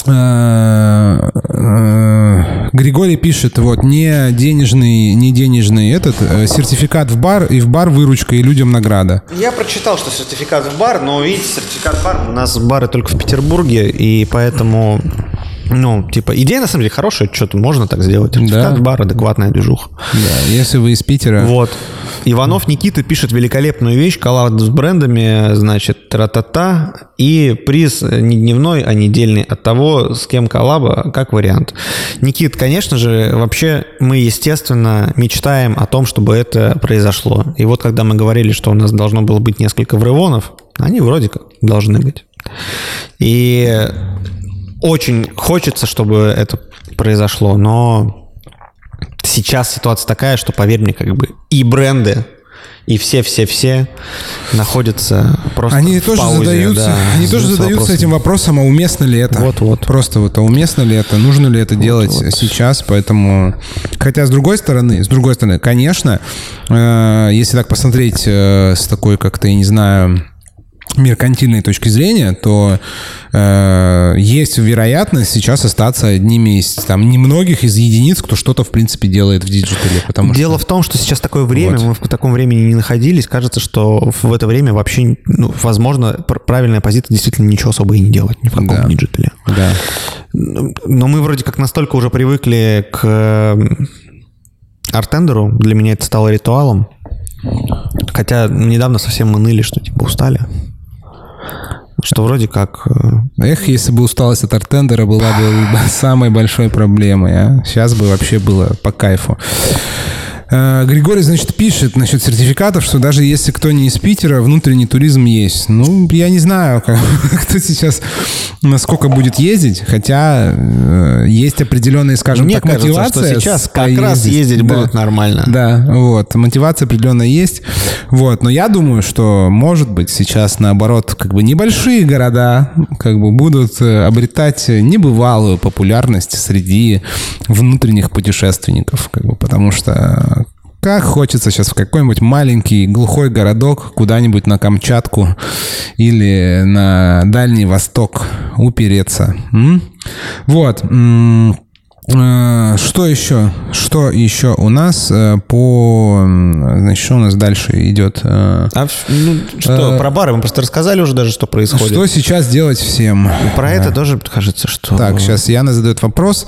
Э, э, Григорий пишет, вот, не денежный, не денежный этот, э, сертификат в бар, и в бар выручка, и людям награда. Я прочитал, что сертификат в бар, но, видите, сертификат в бар, у нас бары только в Петербурге, и поэтому, ну, типа, идея на самом деле хорошая, что-то можно так сделать. Да. бар, адекватная движуха. Да, если вы из Питера. Вот. Иванов Никита пишет великолепную вещь, коллаб с брендами, значит, тра-та-та, и приз не дневной, а недельный от того, с кем коллаба, как вариант. Никит, конечно же, вообще мы, естественно, мечтаем о том, чтобы это произошло. И вот когда мы говорили, что у нас должно было быть несколько врывонов, они вроде как должны быть. И очень хочется, чтобы это произошло, но сейчас ситуация такая, что, поверь мне, как бы и бренды, и все-все-все находятся просто Они в тоже паузе, задаются, да, они тоже задаются вопросом. этим вопросом, а уместно ли это? Вот-вот. Просто вот, а уместно ли это, нужно ли это делать вот. сейчас, поэтому... Хотя, с другой стороны, с другой стороны, конечно, э, если так посмотреть э, с такой как-то, я не знаю, меркантильной точки зрения, то э, есть вероятность сейчас остаться одними из там немногих из единиц, кто что-то в принципе делает в digital е. Потому Дело что... в том, что сейчас такое время, вот. мы в таком времени не находились. Кажется, что в это время вообще, ну, возможно, правильная позиция действительно ничего особо и не делать ни в каком да. digital е. Да. Но мы вроде как настолько уже привыкли к артендеру, для меня это стало ритуалом. Хотя недавно совсем мы ныли, что типа устали. Что вроде как... Э, Эх, если бы усталость от артендера была бы (laughs) самой большой проблемой, а? Сейчас бы вообще было по кайфу. Э, Григорий, значит, пишет насчет сертификатов, что даже если кто не из Питера, внутренний туризм есть. Ну, я не знаю, как, (laughs) кто сейчас насколько будет ездить, хотя э, есть определенные, скажем Мне так, кажется, мотивация. Что сейчас как ездить. раз ездить да. будут нормально. Да, вот, мотивация определенно есть. Вот, но я думаю, что, может быть, сейчас, наоборот, как бы небольшие города как бы будут э, обретать небывалую популярность среди внутренних путешественников, как бы, потому что как хочется сейчас в какой-нибудь маленький глухой городок куда-нибудь на Камчатку или на Дальний Восток упереться. М? Вот. Э, что еще? Что еще у нас э, по... Значит, что у нас дальше идет? Э, а ну, что, а, про бары мы просто рассказали уже даже, что происходит. Что сейчас делать всем? Про это тоже кажется, что... Так, сейчас Яна задает вопрос.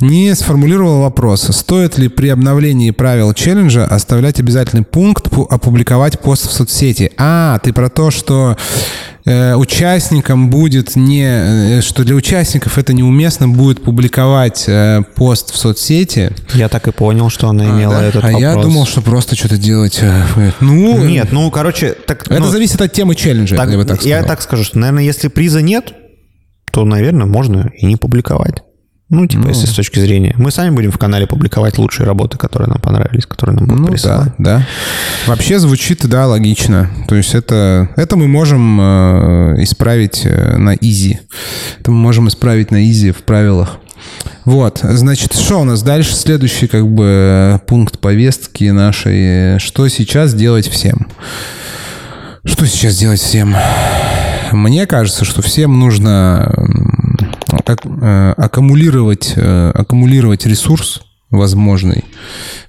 Не сформулировал вопрос. Стоит ли при обновлении правил челленджа оставлять обязательный пункт опубликовать пост в соцсети? А, ты про то, что Э, участникам будет не... Э, что для участников это неуместно будет публиковать э, пост в соцсети. Я так и понял, что она имела а, да? этот а вопрос. я думал, что просто что-то делать... Ну... Нет, ну, короче... Так, это ну, зависит от темы челленджа, так, я бы так сказал. Я так скажу, что, наверное, если приза нет, то, наверное, можно и не публиковать. Ну, типа, ну, если с точки зрения... Мы сами будем в канале публиковать лучшие работы, которые нам понравились, которые нам будут ну, присылать. Да, да. Вообще звучит, да, логично. То есть это, это мы можем э, исправить э, на изи. Это мы можем исправить на изи в правилах. Вот, значит, что у нас дальше? Следующий как бы пункт повестки нашей. Что сейчас делать всем? Что сейчас делать всем? Мне кажется, что всем нужно как, э, аккумулировать, э, аккумулировать ресурс возможный,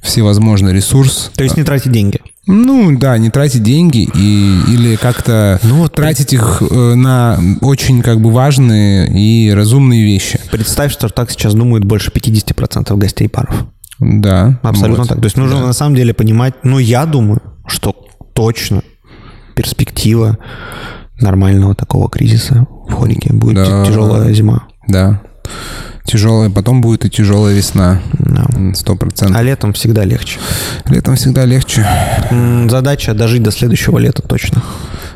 всевозможный ресурс. То есть не тратить деньги? Ну да, не тратить деньги и, или как-то ну, вот тратить их э, на очень как бы важные и разумные вещи. Представь, что так сейчас думают больше 50% гостей паров. Да. Абсолютно вот. так. То есть нужно да. на самом деле понимать, ну я думаю, что точно перспектива нормального такого кризиса в хорике будет да. тяжелая зима. Да. Тяжелая, потом будет и тяжелая весна. Сто процентов. А летом всегда легче. Летом всегда легче. Задача дожить до следующего лета точно.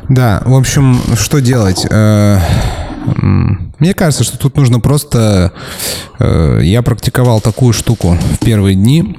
Да, в общем, что делать? Э, мне кажется, что тут нужно просто... Э, я практиковал такую штуку в первые дни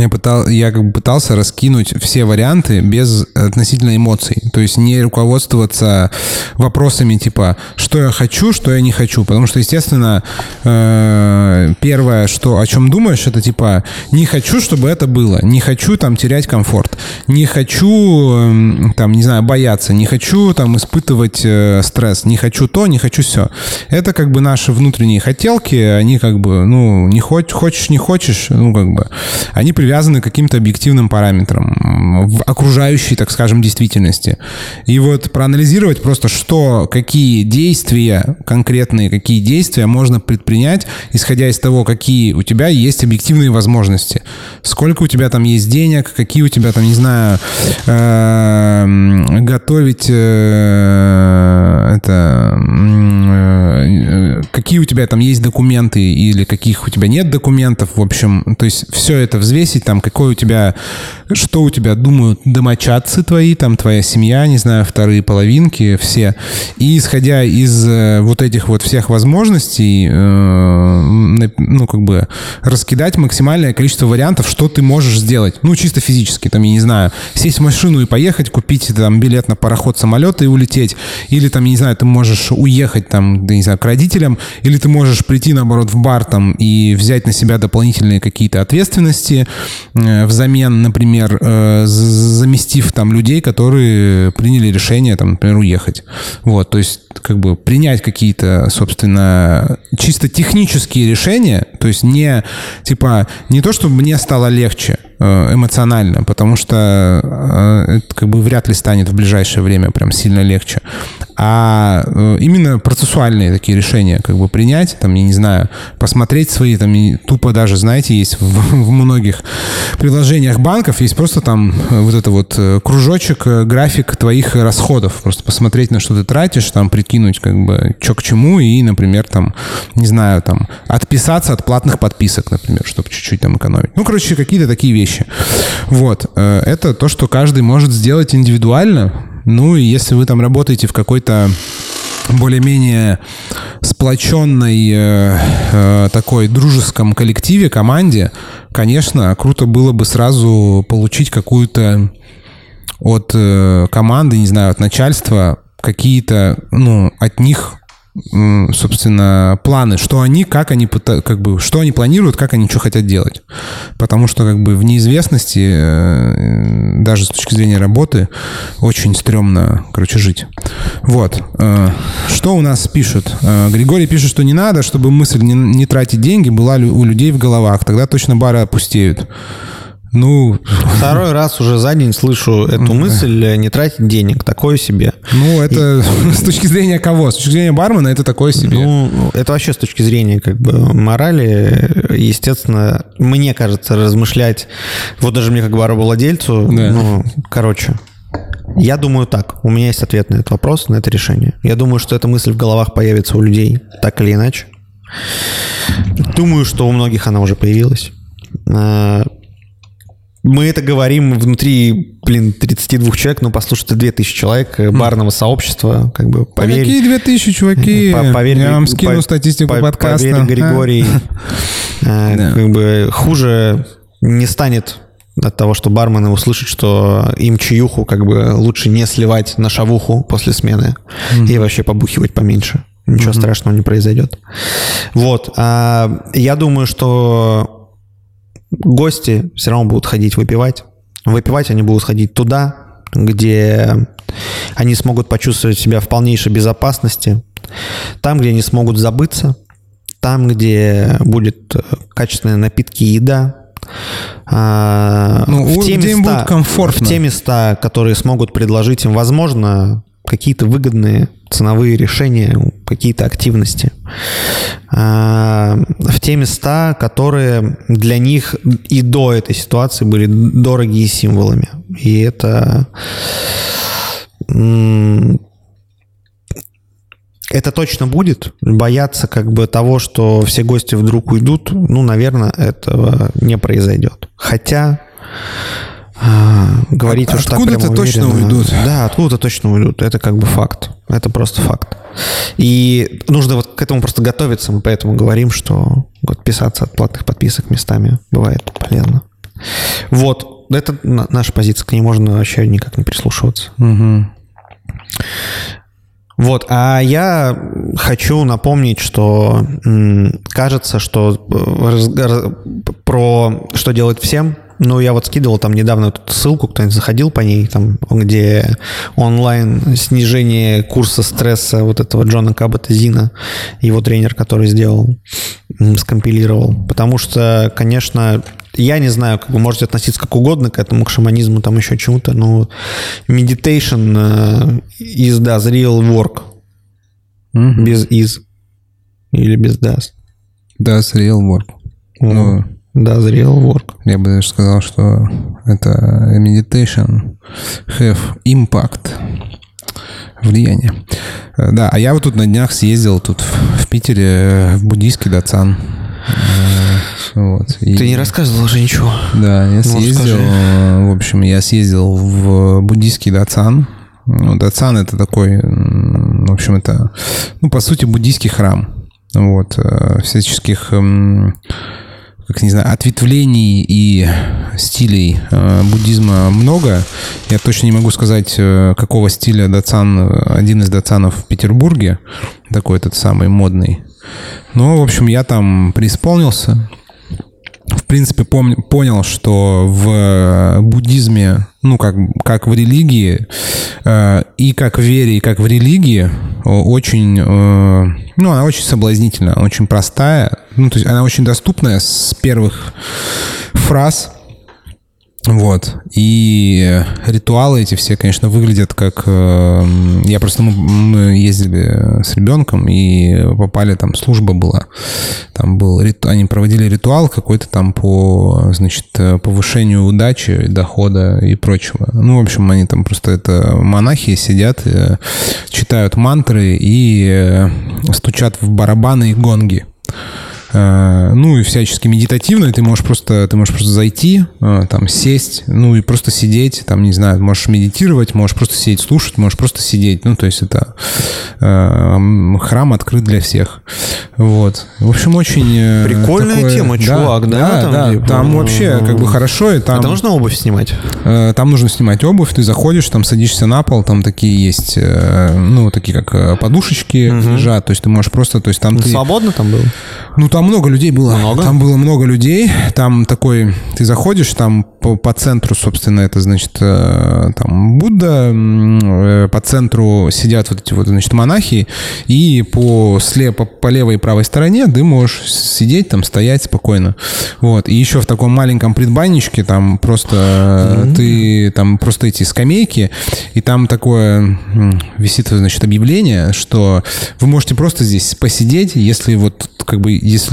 я, пытал, я как бы пытался раскинуть все варианты без относительно эмоций. То есть не руководствоваться вопросами типа, что я хочу, что я не хочу. Потому что, естественно, э, первое, что, о чем думаешь, это типа, не хочу, чтобы это было. Не хочу там терять комфорт. Не хочу, э, там, не знаю, бояться. Не хочу там испытывать э, стресс. Не хочу то, не хочу все. Это как бы наши внутренние хотелки. Они как бы, ну, не хочешь, не хочешь, ну, как бы, они привязаны к каким-то объективным параметрам в окружающей, так скажем, действительности. И вот проанализировать просто, что, какие действия, конкретные какие действия можно предпринять, исходя из того, какие у тебя есть объективные возможности. Сколько у тебя там есть денег, какие у тебя там, не знаю, эм, готовить э, это э, какие у тебя там есть документы или каких у тебя нет документов, в общем, то есть все это взвесить взвесить, там, какой у тебя, что у тебя думают домочадцы твои, там, твоя семья, не знаю, вторые половинки, все. И исходя из э, вот этих вот всех возможностей, э, ну, как бы раскидать максимальное количество вариантов, что ты можешь сделать. Ну, чисто физически, там, я не знаю, сесть в машину и поехать, купить там билет на пароход, самолет и улететь. Или там, я не знаю, ты можешь уехать там, да, не знаю, к родителям или ты можешь прийти, наоборот, в бар там и взять на себя дополнительные какие-то ответственности взамен, например, э, заместив там людей, которые приняли решение, там, например, уехать. Вот, то есть как бы принять какие-то, собственно, чисто технические решения, то есть не, типа, не то, чтобы мне стало легче, Э, эмоционально, потому что э, это как бы вряд ли станет в ближайшее время прям сильно легче. А э, именно процессуальные такие решения как бы принять, там, я не знаю, посмотреть свои, там, тупо даже, знаете, есть в, (laughs) в многих приложениях банков, есть просто там вот это вот кружочек, график твоих расходов, просто посмотреть, на что ты тратишь, там, прикинуть, как бы, что к чему, и, например, там, не знаю, там, отписаться от платных подписок, например, чтобы чуть-чуть там экономить. Ну, короче, какие-то такие вещи вещи. Вот. Э, это то, что каждый может сделать индивидуально. Ну, и если вы там работаете в какой-то более-менее сплоченной э, э, такой дружеском коллективе, команде, конечно, круто было бы сразу получить какую-то от э, команды, не знаю, от начальства какие-то, ну, от них собственно, планы, что они, как они, как бы, что они планируют, как они что хотят делать. Потому что, как бы, в неизвестности, э, даже с точки зрения работы, очень стрёмно, короче, жить. Вот. Э, что у нас пишут? Э, Григорий пишет, что не надо, чтобы мысль не, не тратить деньги была у людей в головах. Тогда точно бары опустеют. Ну... Второй раз уже за день слышу эту мысль э, не тратить денег. Такое себе. Ну, это И... (laughs) с точки зрения кого? С точки зрения бармена это такое себе. Ну, это вообще с точки зрения как бы морали. Естественно, мне кажется, размышлять... Вот даже мне как баровладельцу, да. ну, короче, я думаю так. У меня есть ответ на этот вопрос, на это решение. Я думаю, что эта мысль в головах появится у людей так или иначе. Думаю, что у многих она уже появилась а, мы это говорим внутри, блин, 32 человек, ну, послушайте, 2000 человек э, барного сообщества, как бы, поверь. Какие 2000, чуваки? По, поверь, Я вам скину по, статистику по, подкаста. Поверь, Григорий, а? как бы хуже не станет от того, что бармены услышат, что им чаюху как бы лучше не сливать на шавуху после смены mm-hmm. и вообще побухивать поменьше. Ничего mm-hmm. страшного не произойдет. Вот. А, я думаю, что гости все равно будут ходить выпивать. Выпивать они будут ходить туда, где они смогут почувствовать себя в полнейшей безопасности, там, где они смогут забыться, там, где будет качественные напитки и еда, а, ну, в, те места, им будет комфортно. в те места, которые смогут предложить им, возможно, какие-то выгодные ценовые решения, какие-то активности а, в те места, которые для них и до этой ситуации были дорогие символами. И это это точно будет. Бояться как бы того, что все гости вдруг уйдут, ну, наверное, этого не произойдет. Хотя а, говорить От, уж Откуда-то точно уйдут. Да, откуда-то точно уйдут. Это как бы факт. Это просто факт. И нужно вот к этому просто готовиться. Мы поэтому говорим, что вот писаться от платных подписок местами бывает полезно. Вот. Это наша позиция. К ней можно вообще никак не прислушиваться. Угу. Вот, а я хочу напомнить, что кажется, что э, про что делать всем ну, я вот скидывал там недавно эту ссылку, кто-нибудь заходил по ней, там, где онлайн снижение курса стресса вот этого Джона Кабата Зина, его тренер, который сделал, скомпилировал. Потому что, конечно, я не знаю, как вы можете относиться как угодно к этому, к шаманизму, там еще чему-то, но meditation uh, is does real work. Mm-hmm. Без is. Или без does. Does real work. Mm. Ну, да, real work. Я бы даже сказал, что это meditation have impact влияние. Э, да, а я вот тут на днях съездил тут в, Питере э, в буддийский дацан. Э, вот. И, Ты не рассказывал уже ничего. Да, я ну, съездил. Ну, в общем, я съездил в буддийский дацан. Ну, дацан это такой, в общем, это, ну, по сути, буддийский храм. Вот, всяческих как не знаю, ответвлений и стилей э, буддизма много. Я точно не могу сказать, э, какого стиля дацан, один из дацанов в Петербурге, такой этот самый модный. Ну, в общем, я там преисполнился. В принципе, пом- понял, что в буддизме, ну, как, как в религии, э, и как в вере, и как в религии, очень, э, ну, она очень соблазнительная, очень простая, ну, то есть она очень доступная с первых фраз, вот. И ритуалы эти все, конечно, выглядят как... э, Я просто... Мы, ездили с ребенком и попали, там служба была. Там был... Они проводили ритуал какой-то там по, значит, э, повышению удачи, дохода и прочего. Ну, в общем, они там просто... Это монахи сидят, э, читают мантры и э, стучат в барабаны и гонги. Э, Ну и всячески медитативно, ты можешь просто, ты можешь просто зайти, э, там сесть, ну и просто сидеть, там не знаю, можешь медитировать, можешь просто сидеть слушать, можешь просто сидеть, ну то есть это э, храм открыт для всех, вот. В общем очень Прикольная такое- тема, чувак, да, Да, там, да, типа, там вообще как бы хорошо и там. Это нужно обувь снимать? Там нужно снимать обувь, ты заходишь, там садишься на пол, там такие есть, ну, такие как подушечки лежат, то есть ты можешь просто, то есть там ты... Свободно там было? Ну, там много людей было. Много? Там было много людей. Там такой, ты заходишь, там по, по центру, собственно, это, значит, э, там Будда, э, по центру сидят вот эти вот, значит, монахи, и по, слева, по, по левой и правой стороне ты можешь сидеть, там, стоять спокойно. Вот. И еще в таком маленьком предбанничке там просто э, ты, там просто эти скамейки, и там такое висит, значит, объявление, что вы можете просто здесь посидеть, если вот как бы, если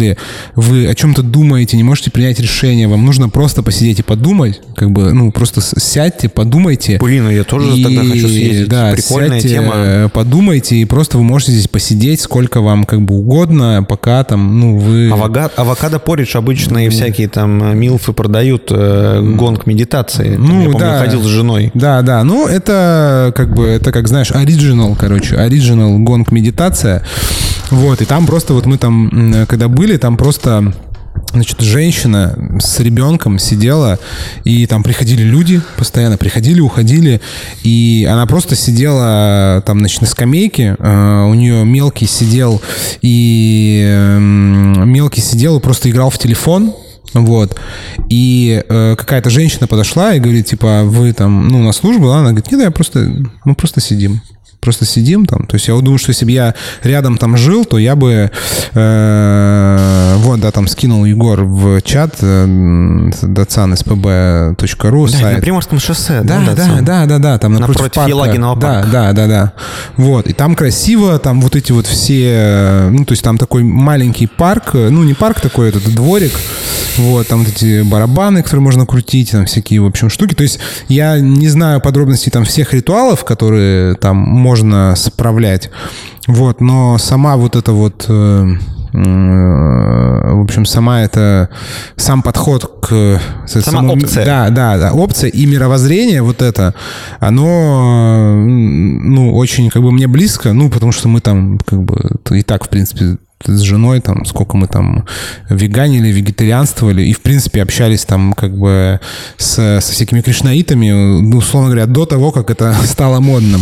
вы о чем-то думаете, не можете принять решение, вам нужно просто посидеть и подумать, как бы, ну, просто сядьте, подумайте. Блин, ну я тоже тогда хочу съездить. Да, Прикольная сядьте, тема. э, подумайте, и просто вы можете здесь посидеть сколько вам как бы угодно, пока там, ну, вы... Авога- Авокадо поридж обычно и всякие там э, милфы продают э, гонг медитации. Там, Ну, я да. ходил с женой. Да, да, ну это как бы, это как знаешь, оригинал, короче, оригинал гонг медитация. Вот, и там просто вот мы там, когда были, там просто Значит, женщина с ребенком сидела, и там приходили люди, постоянно приходили, уходили, и она просто сидела там, значит, на скамейке, э, у нее мелкий сидел, и мелкий сидел и просто играл в телефон, вот. И э, какая-то женщина подошла и говорит, типа, вы там, ну, на службу, да? Она говорит, нет, я просто, мы просто сидим. Просто сидим там. То есть я вот думаю, что если бы я рядом там жил, то я бы... э, вот, да, там скинул Егор в чат э, datsan.spb.ru Да, сайт. на Приморском шоссе, Да, да? да, да, да, да, там напротив, Напротив парка. Елагинова да, парка. Да, да, да. Вот, и там красиво, там вот эти вот все, э, ну, то есть там такой маленький парк, э, ну, не парк такой, это дворик, вот, там вот эти барабаны, которые можно крутить, там всякие, в общем, штуки. То есть я не знаю подробностей там всех ритуалов, которые там можно справлять, вот, но сама вот эта вот... э, э, в общем, сама это сам подход к Сама самому- опция. Да, да, да. Опция и мировоззрение вот это, оно, ну, очень как бы мне близко, ну, потому что мы там как бы и так, в принципе, с женой, там, сколько мы там веганили, вегетарианствовали, и, в принципе, общались там как бы с, со всякими кришнаитами, ну, условно говоря, до того, как это (laughs) стало модным.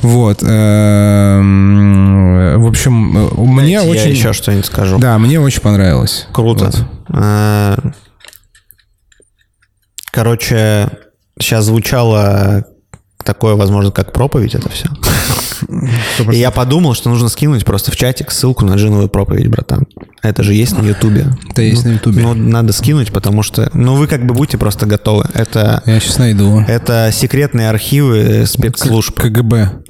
Вот. Эм, В общем, э, мне Я очень... еще что-нибудь скажу. Да, мне очень понравилось. Круто. Вот. Э, Короче, сейчас звучало такое, возможно, как проповедь это все. И я подумал, что нужно скинуть просто в чатик ссылку на джиновую проповедь, братан. Это же есть на Ютубе. Это есть на Ютубе. Ну, надо скинуть, потому что... Ну, вы как бы будьте просто готовы. Это... Я сейчас найду. Это секретные архивы спецслужб. КГБ.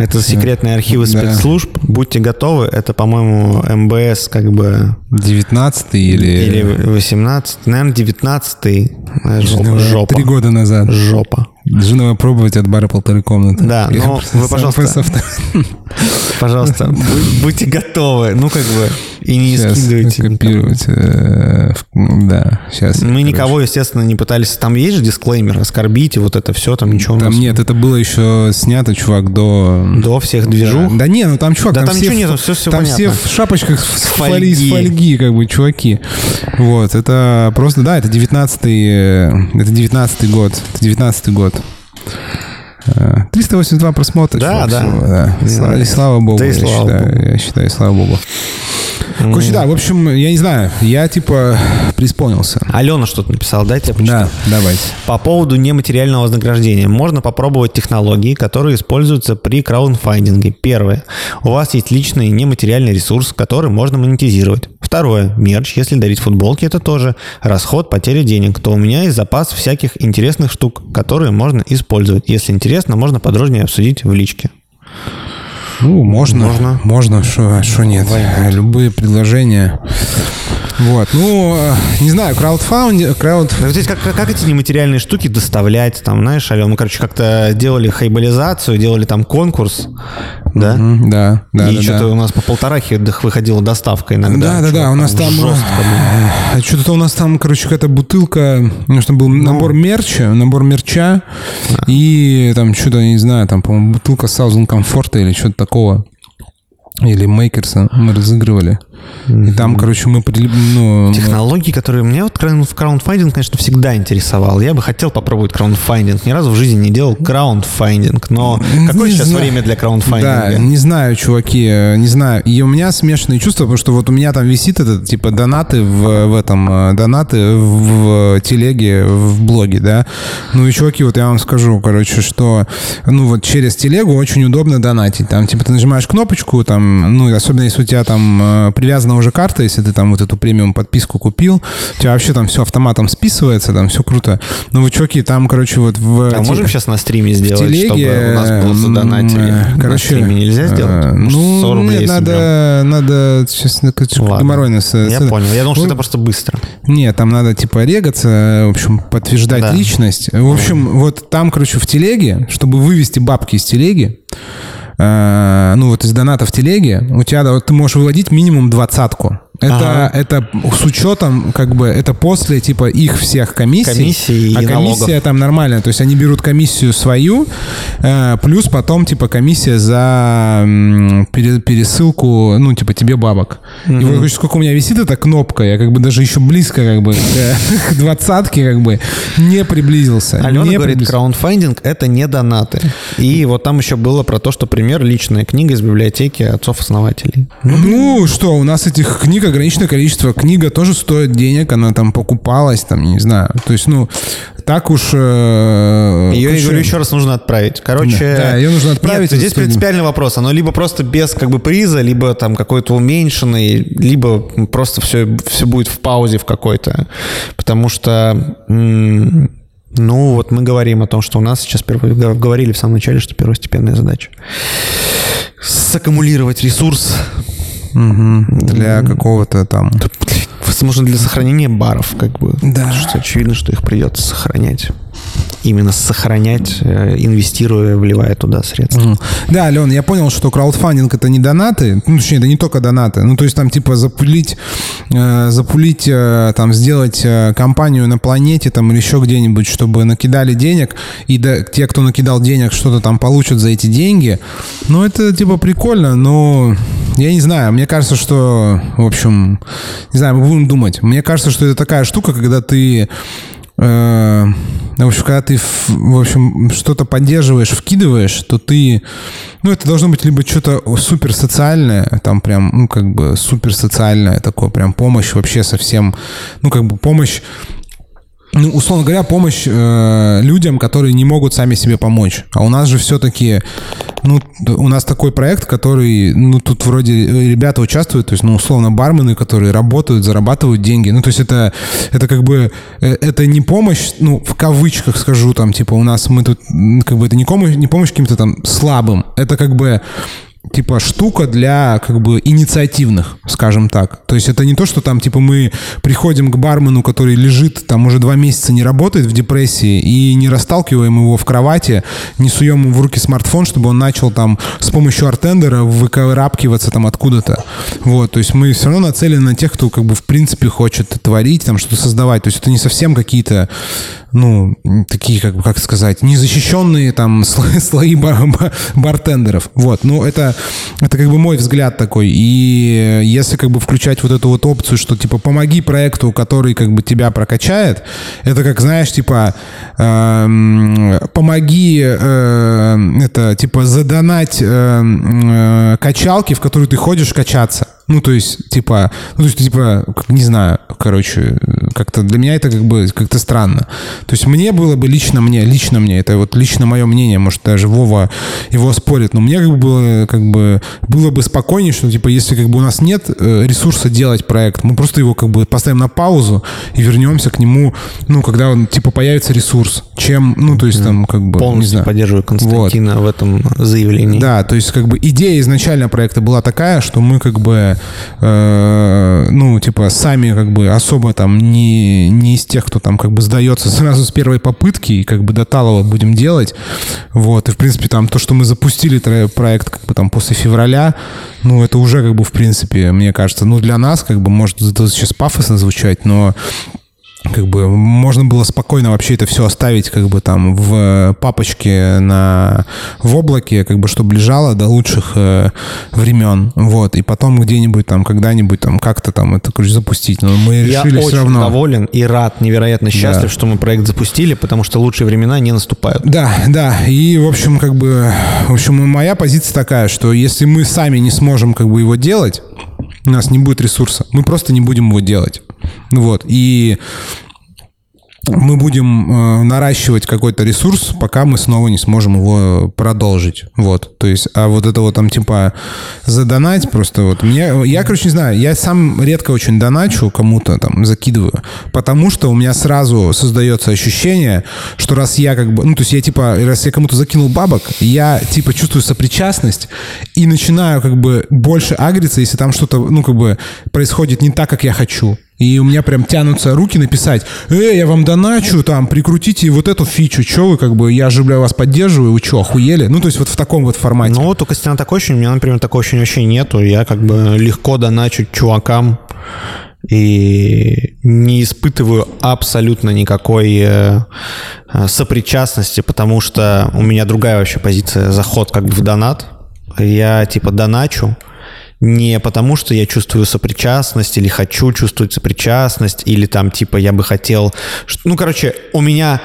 Это секретные архивы спецслужб. Будьте готовы. Это, по-моему, МБС как бы 19 или... Или 18, наверное, 19 Жопа. жопа. Три года назад. Жопа. Женова пробовать от бара полторы комнаты. Да, Я но (laughs) просто вы, пожалуйста, просто- (laughs) Пожалуйста, будь- будьте готовы. Ну, как бы, и не Сейчас скидывайте. копировать. э, ну, Да, сейчас. Мы никого, естественно, не пытались. Там есть же дисклеймер, оскорбите, вот это все, там ничего Там нет, это было еще снято, чувак, до... до всех движух. Да не, ну там, чувак, Да там, все, ничего в- нету, всё- всё там все в шапочках с фольги. фольги. с фольги, как бы, чуваки. Вот, это просто, да, это 19-й, э, это 19 год, это 19 год. Э, 382 просмотра. Да, да. всего, да. Не Слава, и слава богу, Да и я, слава считаю, богу. я считаю, и слава богу. Короче, да, в общем, я не знаю, я типа преисполнился. Алена что-то написала, дайте я почитаю. Да, давайте. По поводу нематериального вознаграждения. Можно попробовать технологии, которые используются при краудфандинге. Первое. У вас есть личный нематериальный ресурс, который можно монетизировать. Второе. Мерч, если дарить футболки, это тоже расход, потеря денег. То у меня есть запас всяких интересных штук, которые можно использовать. Если интересно, можно подробнее обсудить в личке. Ну, можно. Можно. Можно, что нет. Любые предложения. Вот, ну, э, не знаю, краудфаунд... Крауд... Ну, здесь как, как, эти нематериальные штуки доставлять, там, знаешь, Ален, мы, короче, как-то делали хайбализацию, делали там конкурс, да? Мгм, Да, да, И да, что-то да. у нас по полторахе выходила доставка иногда. Да, да, да, у нас там... жестко было. э, Что-то у нас там, короче, какая-то бутылка, ну, что был набор мерча, набор мерча, и там что-то, не знаю, там, по-моему, бутылка Southern Comfort или что-то такого. Или Мейкерса мы разыгрывали. И там, короче, мы... Ну, Технологии, которые меня вот краундфандинг, конечно, всегда интересовал. Я бы хотел попробовать краундфандинг. Ни разу в жизни не делал краундфандинг. Но какое Не сейчас знаю. время для Да, краундфандинга? не знаю, чуваки, э, не знаю. И у меня смешанные чувства, потому что вот у меня там висит этот, типа, донаты в, в этом, э, донаты в, в телеге, в блоге, да. Ну и, чуваки, вот я вам скажу, короче, что, ну вот через телегу очень удобно донатить. Там, типа, ты нажимаешь кнопочку, там, ну, особенно если у тебя там э, привязана уже карта, если ты там вот эту премиум подписку купил, у тебя вообще там все автоматом списывается, там все круто. Ну, вот, чуваки, там, короче, вот в... А те- можем сейчас на стриме сделать, телеге, чтобы у нас было задонатили? м, на Короче, стриме нельзя сделать? э, Может, Ну, 100 рублей нет, надо, надо, сейчас геморройно. с- Я с- понял. Я думал, что Ну, это просто быстро. Нет, там надо типа регаться, в общем, подтверждать Да. личность. В общем, вот там, короче, в телеге, чтобы вывести бабки из телеги, ну вот из доната в телеге, у тебя ты можешь выводить минимум двадцатку. Это, Ага. это с учетом, как бы, это после, типа, их всех комиссий. Комиссии а и комиссия налогов. там нормальная. То есть они берут комиссию свою, э, плюс потом, типа, комиссия за пересылку, ну, типа, тебе бабок. И вот короче, сколько у меня висит эта кнопка, я как бы даже еще близко, как бы, к- (laughs) к двадцатке, как бы, не приблизился. Алена не говорит, приблизился. краундфандинг — это не донаты. И вот там еще было про то, что пример личная книга из библиотеки отцов-основателей. Ну что, у нас этих книг ограниченное количество. Книга тоже стоит денег, она там покупалась, там, не знаю. То есть, ну, так уж... э, Ее, я говорю, еще раз нужно отправить. Короче... Да, ее нужно отправить. Нет, здесь Это принципиальный вопрос. Оно либо просто без как бы приза, либо там какой-то уменьшенный, либо просто все, все будет в паузе в какой-то. Потому что... ну, вот мы говорим о том, что у нас сейчас говорили в самом начале, что первостепенная задача саккумулировать ресурс, для какого-то там... возможно, для сохранения баров, как бы. Да. Что очевидно, что их придется сохранять. Именно сохранять, э, инвестируя, вливая туда средства. Мгм. Да, Лен, я понял, что краудфандинг это не донаты, ну, точнее, это не только донаты, ну, то есть там типа запулить, э, запулить, э, там, сделать э, компанию на планете там или еще где-нибудь, чтобы накидали денег, и да, те, кто накидал денег, что-то там получат за эти деньги, ну, это типа прикольно, но я не знаю, мне кажется, что, в общем, не знаю, мы будем думать, мне кажется, что это такая штука, когда ты Э, В общем, когда ты, в общем, что-то поддерживаешь, вкидываешь, то ты... Ну, это должно быть либо что-то супер социальное, там прям, ну, как бы супер социальное такое, прям помощь вообще совсем... Ну, как бы помощь ну, условно говоря, помощь э, людям, которые не могут сами себе помочь. А у нас же все-таки, ну, у нас такой проект, который, ну, тут вроде ребята участвуют, то есть, ну, условно, бармены, которые работают, зарабатывают деньги. Ну, то есть это, это как бы, э, это не помощь, ну, в кавычках скажу, там, типа, у нас мы тут, как бы, это не помощь, не помощь каким-то там слабым. Это как бы типа штука для как бы инициативных, скажем так. То есть это не то, что там типа мы приходим к бармену, который лежит там уже два месяца не работает в депрессии и не расталкиваем его в кровати, не суем ему в руки смартфон, чтобы он начал там с помощью артендера выкарабкиваться там откуда-то. Вот, то есть мы все равно нацелены на тех, кто как бы в принципе хочет творить, там что-то создавать. То есть это не совсем какие-то ну, такие, как как сказать, незащищенные там (laughs) слои, бар- бар- бартендеров. Вот, ну, это, это как бы мой взгляд такой. И если как бы включать вот эту вот опцию, что типа помоги проекту, который как бы тебя прокачает, это как, знаешь, типа эм, помоги э, это типа задонать эм, э, качалки, в которую ты ходишь качаться. Ну, то есть, типа, ну, то есть, типа, не знаю, короче, как-то для меня это как бы как-то странно. То есть мне было бы лично мне, лично мне, это вот лично мое мнение, может, даже Вова его спорит, но мне как бы было, как бы, было бы спокойнее, что, типа, если как бы у нас нет э, ресурса делать проект, мы просто его как бы поставим на паузу и вернемся к нему, ну, когда он, типа, появится ресурс, чем, ну, то есть там как бы, Полностью не знаю. поддерживаю Константина вот. в этом заявлении. Да, то есть как бы идея изначально проекта была такая, что мы как бы, э, ну, типа, сами как бы особо там не, не из тех, кто там как бы сдается (laughs) сразу с первой попытки и как бы до талого будем делать. Вот, и в принципе там то, что мы запустили проект как бы там после февраля, ну, это уже как бы в принципе, мне кажется, ну, для нас как бы может это сейчас пафосно звучать, но как бы можно было спокойно вообще это все оставить как бы там в папочке на в облаке, как бы чтобы лежало до лучших э, времен, вот, и потом где-нибудь там когда-нибудь там как-то там это короче, запустить, но мы Я решили очень все равно. доволен и рад, невероятно счастлив, да. что мы проект запустили, потому что лучшие времена не наступают. Да, да, и в общем как бы, в общем моя позиция такая, что если мы сами не сможем как бы его делать, у нас не будет ресурса, мы просто не будем его делать. Вот. И мы будем э, наращивать какой-то ресурс, пока мы снова не сможем его продолжить. Вот. То есть, а вот это вот там типа задонать просто вот. Мне, я, короче, не знаю, я сам редко очень доначу кому-то там, закидываю, потому что у меня сразу создается ощущение, что раз я как бы, ну, то есть я типа, раз я кому-то закинул бабок, я типа чувствую сопричастность и начинаю как бы больше агриться, если там что-то, ну, как бы происходит не так, как я хочу. И у меня прям тянутся руки написать, э, я вам доначу, там, прикрутите вот эту фичу, что вы, как бы, я же, бля, вас поддерживаю, вы что, охуели? Ну, то есть вот в таком вот формате. Ну, вот у Костяна такой ощущение, у меня, например, такого ощущения вообще нету. Я как бы легко доначу чувакам и не испытываю абсолютно никакой э, сопричастности, потому что у меня другая вообще позиция, заход как бы в донат. Я типа доначу, не потому, что я чувствую сопричастность или хочу чувствовать сопричастность, или там типа я бы хотел... Ну, короче, у меня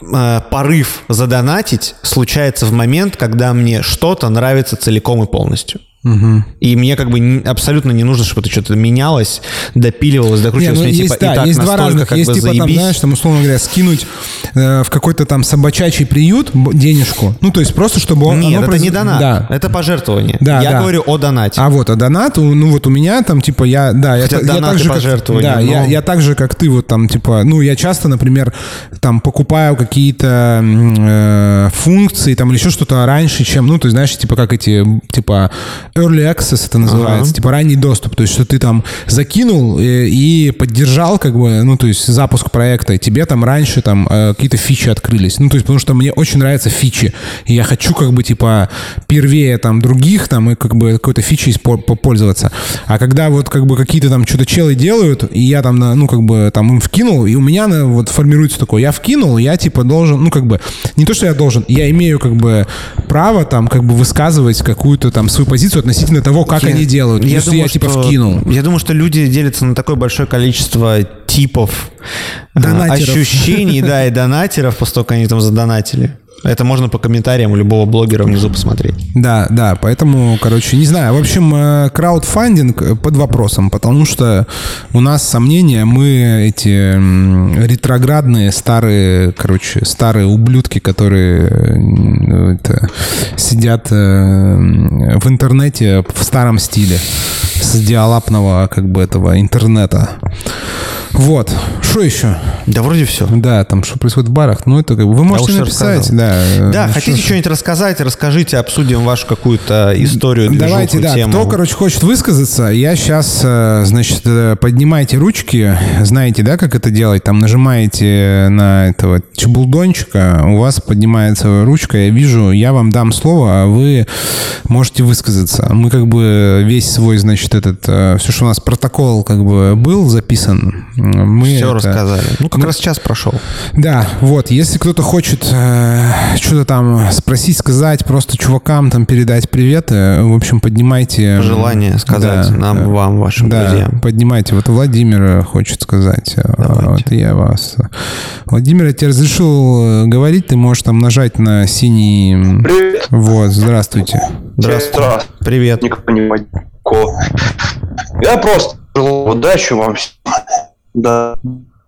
э, порыв задонатить случается в момент, когда мне что-то нравится целиком и полностью. Угу. И мне как бы абсолютно не нужно, чтобы это что-то менялось, допиливалось, докручивалось. Не, ну, мне, есть, типа, да, есть два разных. Как есть, бы, типа, заебись. там, знаешь, там, условно говоря, скинуть э, в какой-то там собачачий приют денежку. Ну, то есть просто, чтобы он... Нет, это произ... не донат. Да. Это пожертвование. Да, я да. говорю о донате. А вот, а донат, ну вот у меня там, типа, я... Да, Хотя я, я так же, пожертвования. Да, но... я, я так же, как ты, вот там, типа, ну, я часто, например, там покупаю какие-то э, функции, там, или еще что-то раньше, чем, ну, ты знаешь, типа, как эти, типа, early access, это называется, ага. типа ранний доступ, то есть что ты там закинул и, э, и поддержал как бы, ну то есть запуск проекта, и тебе там раньше там э, какие-то фичи открылись, ну то есть потому что мне очень нравятся фичи, и я хочу как бы типа первее там других там и как бы какой-то фичей попользоваться, а когда вот как бы какие-то там что-то челы делают, и я там ну как бы там им вкинул, и у меня вот формируется такое, я вкинул, я типа должен, ну как бы не то что я должен, я имею как бы право там как бы высказывать какую-то там свою позицию относительно того, как я, они делают. Я если думаю, я типа что, вкинул. Я думаю, что люди делятся на такое большое количество типов э, донатеров. ощущений, да, и (laughs) донатеров, после того, как они там задонатили. Это можно по комментариям у любого блогера внизу посмотреть. Да, да, поэтому, короче, не знаю. В общем, э, краудфандинг под вопросом, потому что у нас сомнения, мы эти ретроградные старые, короче, старые ублюдки, которые э, это, сидят э, в интернете в старом стиле с диалапного как бы этого интернета. Вот. Что еще? Да вроде все. Да, там что происходит в барах. Ну, это как бы... Вы можете да написать, да. Да, ну, хотите что-нибудь рассказать, расскажите, обсудим вашу какую-то историю, Давайте, да. Тему. Кто, короче, хочет высказаться, я сейчас, э, значит, э, поднимайте ручки. Знаете, да, как это делать? Там нажимаете на этого чебулдончика, у вас поднимается ручка, я вижу, я вам дам слово, а вы можете высказаться. Мы как бы весь свой, значит, этот... Э, все, что у нас протокол как бы был записан, мы Все это... рассказали. Ну, как мы... раз час прошел. Да, вот. Если кто-то хочет э, что-то там спросить, сказать, просто чувакам там передать привет, э, в общем, поднимайте... Желание сказать да, нам, да, вам, вашим да, друзьям. поднимайте. Вот Владимир хочет сказать. Э, Давайте. Вот я вас... Владимир, я тебе разрешил э, говорить, ты можешь там нажать на синий... Привет. Вот, здравствуйте. Здравствуйте. Привет. Никого не Я просто желаю удачи вам всем. Да,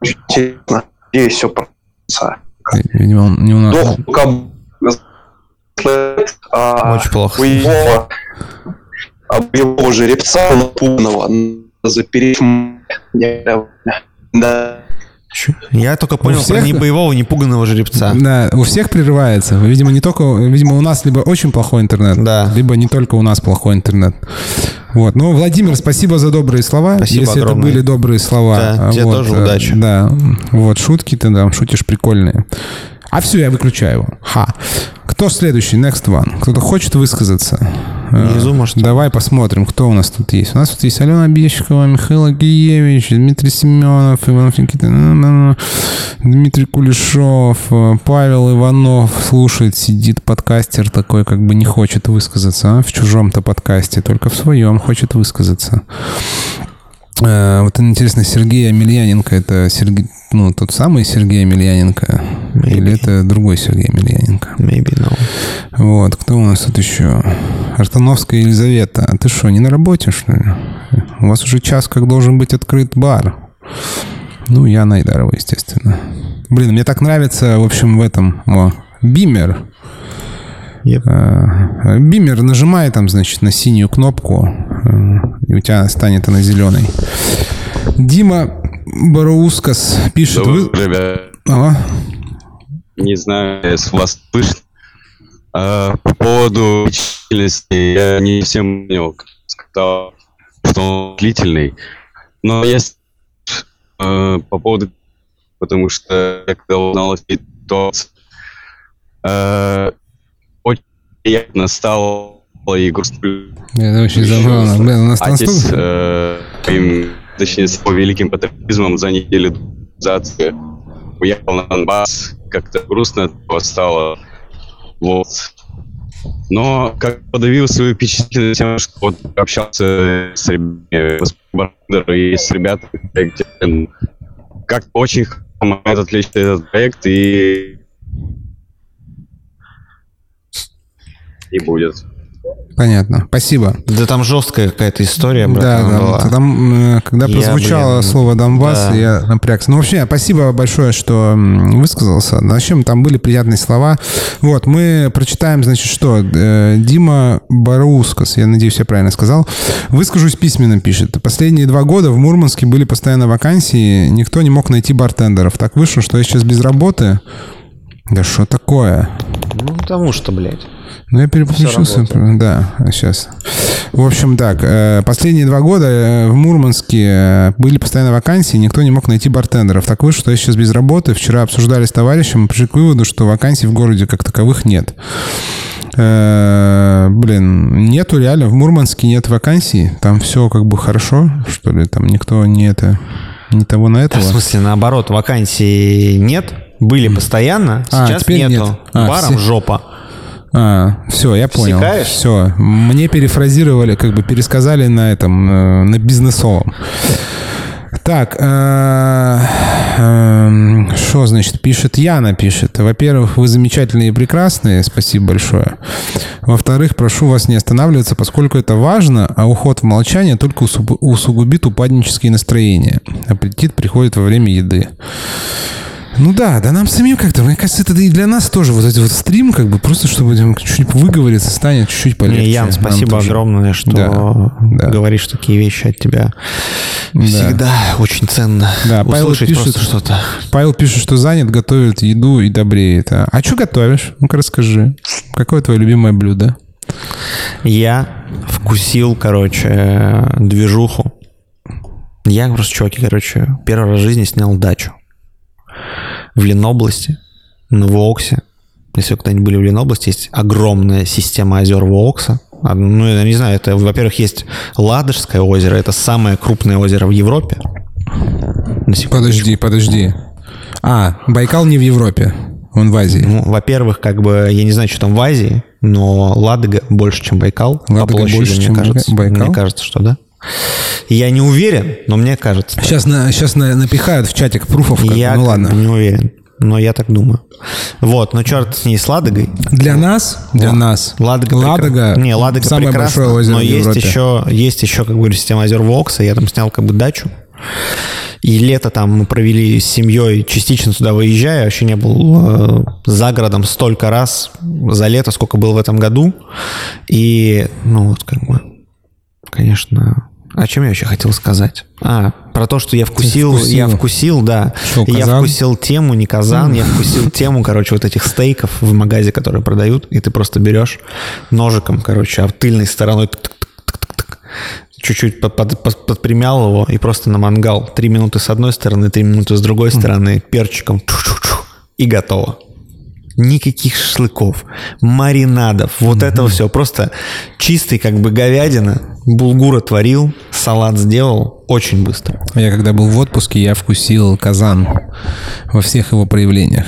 интересно. Надеюсь, все получится. Видимо, он не у нас. А, Очень плохо. У его, а у его жеребца напуганного запереть да. Я только понял всех- про не боевого, не пуганного жеребца. Да, у всех прерывается. Видимо, не только, видимо, у нас либо очень плохой интернет, Да. либо не только у нас плохой интернет. Вот. Ну, Владимир, спасибо за добрые слова. Спасибо Если огромное. это были добрые слова. Да, тебе вот, тоже э, удачи. Да. Вот, шутки ты там шутишь прикольные. А все, я выключаю его. Ха. Кто следующий? Next one. Кто-то хочет высказаться? Внизу, Э, может. Давай посмотрим, кто у нас тут есть. У нас тут есть Алена Обещикова, Михаил Агиевич, Дмитрий Семенов, Иванов Никита, м-м-м, Дмитрий Кулешов, э, Павел Иванов слушает, сидит подкастер такой, как бы не хочет высказаться а, в чужом-то подкасте, только в своем хочет высказаться. Э, Вот интересно, Сергей Емельяненко, это Сергей, ну, тот самый Сергей Емельяненко? Или это другой Сергей Емельяненко? Maybe no. Вот, кто у нас тут еще? Артановская Елизавета. А ты что, не на работе, что ли? У вас уже час, как должен быть открыт бар. Ну, я Найдарова, естественно. Блин, мне так нравится, в общем, в этом... О, Бимер. Yep. Э, Бимер, нажимай там, значит, на синюю кнопку, э, и у тебя станет она зеленой. Дима Бароускас пишет... Добрый, вы- ребят. Ага. Не знаю, если вас слышно. А, по поводу длительности, я не всем понял, как сказал, что он длительный. Но есть э, по поводу, потому что я когда узнал ситуацию, э, очень приятно стало и грустно. Это очень забавно. Блин, у нас Отец, настолько... э, своим, точнее, с его великим патриотизмом за неделю э, уехал на Донбасс. Как-то грустно от этого стало. Вот. Но как подавил свою впечатлительность тем, что вот общался с ребятами, с Бардером и с ребятами, как очень помогает отвлечься этот проект и и будет. Понятно. Спасибо. Да там жесткая какая-то история, Да, братан, да. была. Там, э, когда Я, прозвучало блин, слово Донбасс, да. я напрягся. Ну, вообще, спасибо большое, что высказался. Зачем там были приятные слова. Вот, мы прочитаем, значит, что э, Дима Барускас, я надеюсь, я правильно сказал, выскажусь письменно, пишет. Последние два года в Мурманске были постоянно вакансии, никто не мог найти бартендеров. Так вышло, что я сейчас без работы. Да что такое? Ну, потому что, блядь. Ну, я переключился. Да, сейчас. В общем, так. э, Последние два года э, в Мурманске э, были постоянно вакансии, никто не мог найти бартендеров. Так вышло, что я сейчас без работы. Вчера обсуждали с товарищем, пришли к выводу, что вакансий в городе как таковых нет. Блин, нету реально, в Мурманске нет вакансий. Там все как бы хорошо, что ли, там никто не это, не того на Да, этого. в смысле, наоборот, вакансий нет, были постоянно, А, сейчас нету. нет. А, Баром все- жопа. А, все, я понял. Всекаешь? Все. Мне перефразировали, как бы пересказали на этом, э, на бизнесовом. Так, э, эм, что значит пишет Яна пишет. Во-первых, вы замечательные и прекрасные, спасибо большое. Во-вторых, прошу вас не останавливаться, поскольку это важно, а уход в молчание только усугу- усугубит упаднические настроения. Аппетит приходит во время еды. Ну да, да нам самим как-то, мне кажется, это и для нас тоже вот этот вот стрим, как бы просто чтобы чуть-чуть выговориться станет, чуть-чуть полегче. Не, Ян, спасибо тоже. огромное, что Да, да. говоришь такие вещи от тебя. Да. Всегда очень ценно Да, Павел пишет, что-то. Павел пишет, что занят, готовит еду и добреет. А, а что готовишь? Ну-ка расскажи. Какое твое любимое блюдо? Я вкусил, короче, движуху. Я просто, чуваки, короче, первый раз в жизни снял дачу. В Ленобласти, на Вооксе. Если вы когда-нибудь были в Ленобласти, есть огромная система озер Воокса. А, Ну, я не знаю, это, во-первых, есть Ладожское озеро, это самое крупное озеро в Европе. Подожди, подожди. А, Байкал не в Европе, он в Азии. Ну, во-первых, как бы, я не знаю, что там в Азии, но Ладога больше, чем Байкал. по Ладога площади, больше, мне чем кажется. Байкал? Мне кажется, что да. Я не уверен, но мне кажется. так. Сейчас, на, сейчас на- напихают в чатик пруфов. как бы, Я ну ладно. бы не уверен. но я так думаю. Вот, но черт с ней с Ладогой. Для нас, для нас, Ладога, Ладога, прекра- не, Ладога самое прекрасно, большое озеро но есть Европе. еще, есть еще, как говорю, система озер Вокса. Я там снял как бы дачу. И лето там мы провели с семьей, частично туда выезжая. Вообще не был э, за городом столько раз за лето, сколько был в этом году. И, ну вот как бы, конечно... О чем я вообще хотел сказать? А, про то, что я вкусил, вкусил. я вкусил, да. Что, я вкусил тему, не казан, я вкусил тему, короче, вот этих стейков в магазе, которые продают, и ты просто берешь ножиком, короче, а тыльной стороной чуть-чуть под- под- под- подпрямял его и просто на мангал. Три минуты с одной стороны, три минуты с другой стороны, перчиком, и готово. Никаких шашлыков, маринадов, вот этого все. Просто чистый как бы говядина, булгур отварил, салат сделал очень быстро. Я когда был в отпуске, я вкусил казан во всех его проявлениях.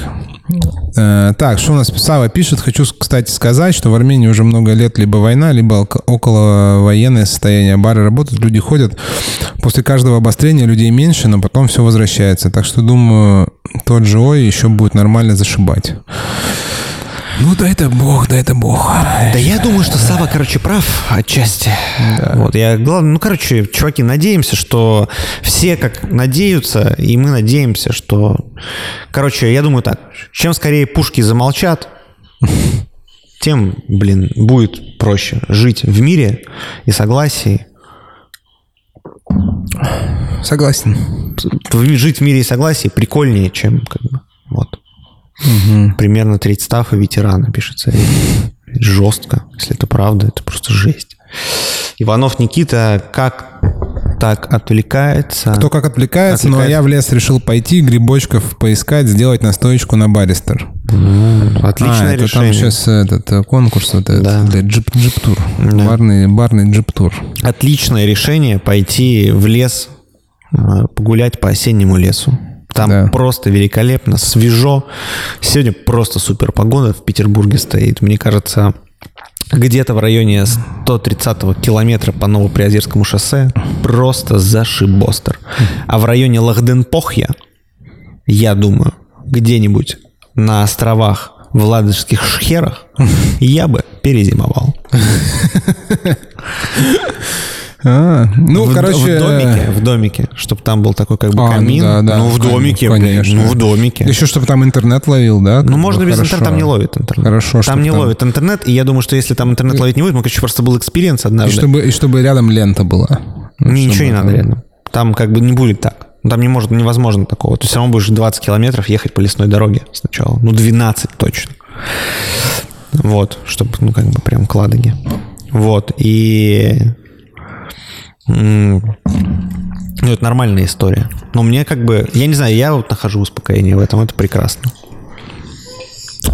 Э, Так, что у нас Сава пишет? Хочу, кстати, сказать, что в Армении уже много лет либо война, либо око- околовоенное состояние. Бары работают, люди ходят. После каждого обострения людей меньше, но потом все возвращается. Так что, думаю, тот же Ой еще будет нормально зашибать. Ну, да это бог, да это бог. Да я думаю, что Сава, короче, прав отчасти. Вот, я, главное, ну, короче, чуваки, надеемся, что все как надеются, и мы надеемся, что... Короче, я думаю так, чем скорее пушки замолчат, тем, блин, будет проще жить в мире и согласии. Согласен. Жить в мире и согласии прикольнее, чем как бы, вот. Примерно треть стафа ветерана, пишется. Жестко, если это правда, это просто жесть. Иванов Никита как так отвлекается. Кто как отвлекается, но Отвлекается. я в лес решил пойти, грибочков поискать, сделать настоечку на баристер. А, отличное это решение. там сейчас этот э, конкурс вот этот Да. джип, тур Да. Барный, барный джип-тур. Отличное решение пойти в лес, погулять по осеннему лесу. Там Да. просто великолепно, свежо. Сегодня просто супер погода в Петербурге стоит. Мне кажется, где-то в районе 130 километра по Новоприозерскому шоссе просто зашибостер. А в районе Лахденпохья, я думаю, где-нибудь на островах в Ладожских шхерах я бы перезимовал. (laughs) А, ну, в, короче... в домике, в домике, чтобы там был такой как бы А, ну камин. да, да, ну, в домике, конечно. ну, в домике. Еще чтобы там интернет ловил, да? Ну, можно без интернета, там не ловит интернет. Хорошо, Там не там- ловит интернет, и я думаю, что если там интернет ловить не будет, мы, короче, просто был experience И однажды. чтобы, и чтобы рядом лента была. Чтобы ничего не надо рядом. Там как бы не будет так. Ну, Там не может, невозможно такого. Ты все равно будешь 20 километров ехать по лесной дороге сначала. Ну, 12 точно. Вот, чтобы, ну, как бы прям к Ладоге. Вот, и... Ну, это нормальная история. Но мне как бы... Я не знаю, я вот нахожу успокоение в этом. Это прекрасно.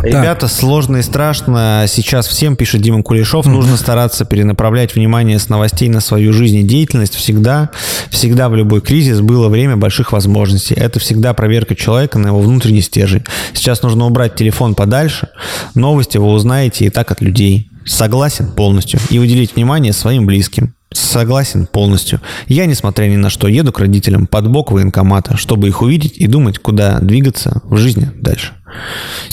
Ребята, сложно и страшно. Сейчас всем, пишет Дима Кулешов, нужно стараться перенаправлять внимание с новостей на свою жизнь и деятельность. Всегда, всегда в любой кризис было время больших возможностей. Это всегда проверка человека на его внутренний стержень. Сейчас нужно убрать телефон подальше. Новости вы узнаете и так от людей. Согласен полностью. И уделить внимание своим близким. Согласен полностью. Я, несмотря ни на что, еду к родителям под бок военкомата, чтобы их увидеть и думать, куда двигаться в жизни дальше.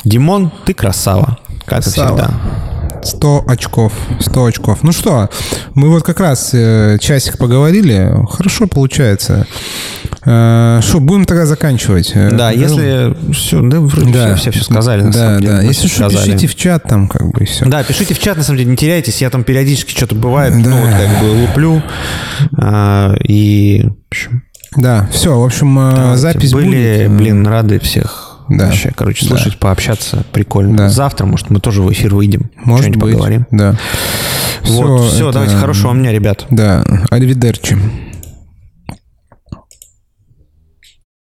Димон, ты красава, как и Красава. всегда. 100 очков. 100 очков. Ну что, мы вот как раз э, часик поговорили. Хорошо получается. Э, Что, будем тогда заканчивать? Э, Да, ну, если все, да, вроде Да, все, все, сказали, на да, самом деле. да. Мы Если что, сказали. пишите в чат там, как бы, все. Да, пишите в чат, на самом деле, не теряйтесь. Я там периодически что-то бывает, Да. ну, вот как бы луплю. А, и, Да, все, в общем, э, давайте. запись Были, будет. блин, рады всех Да. вообще, короче, Да. слушать, пообщаться, прикольно. Да. Завтра, может, мы тоже в эфир выйдем, Может что-нибудь быть. поговорим. Да. вот, все, это- давайте, хорошего вам дня, ребят. Да, аривидерчи.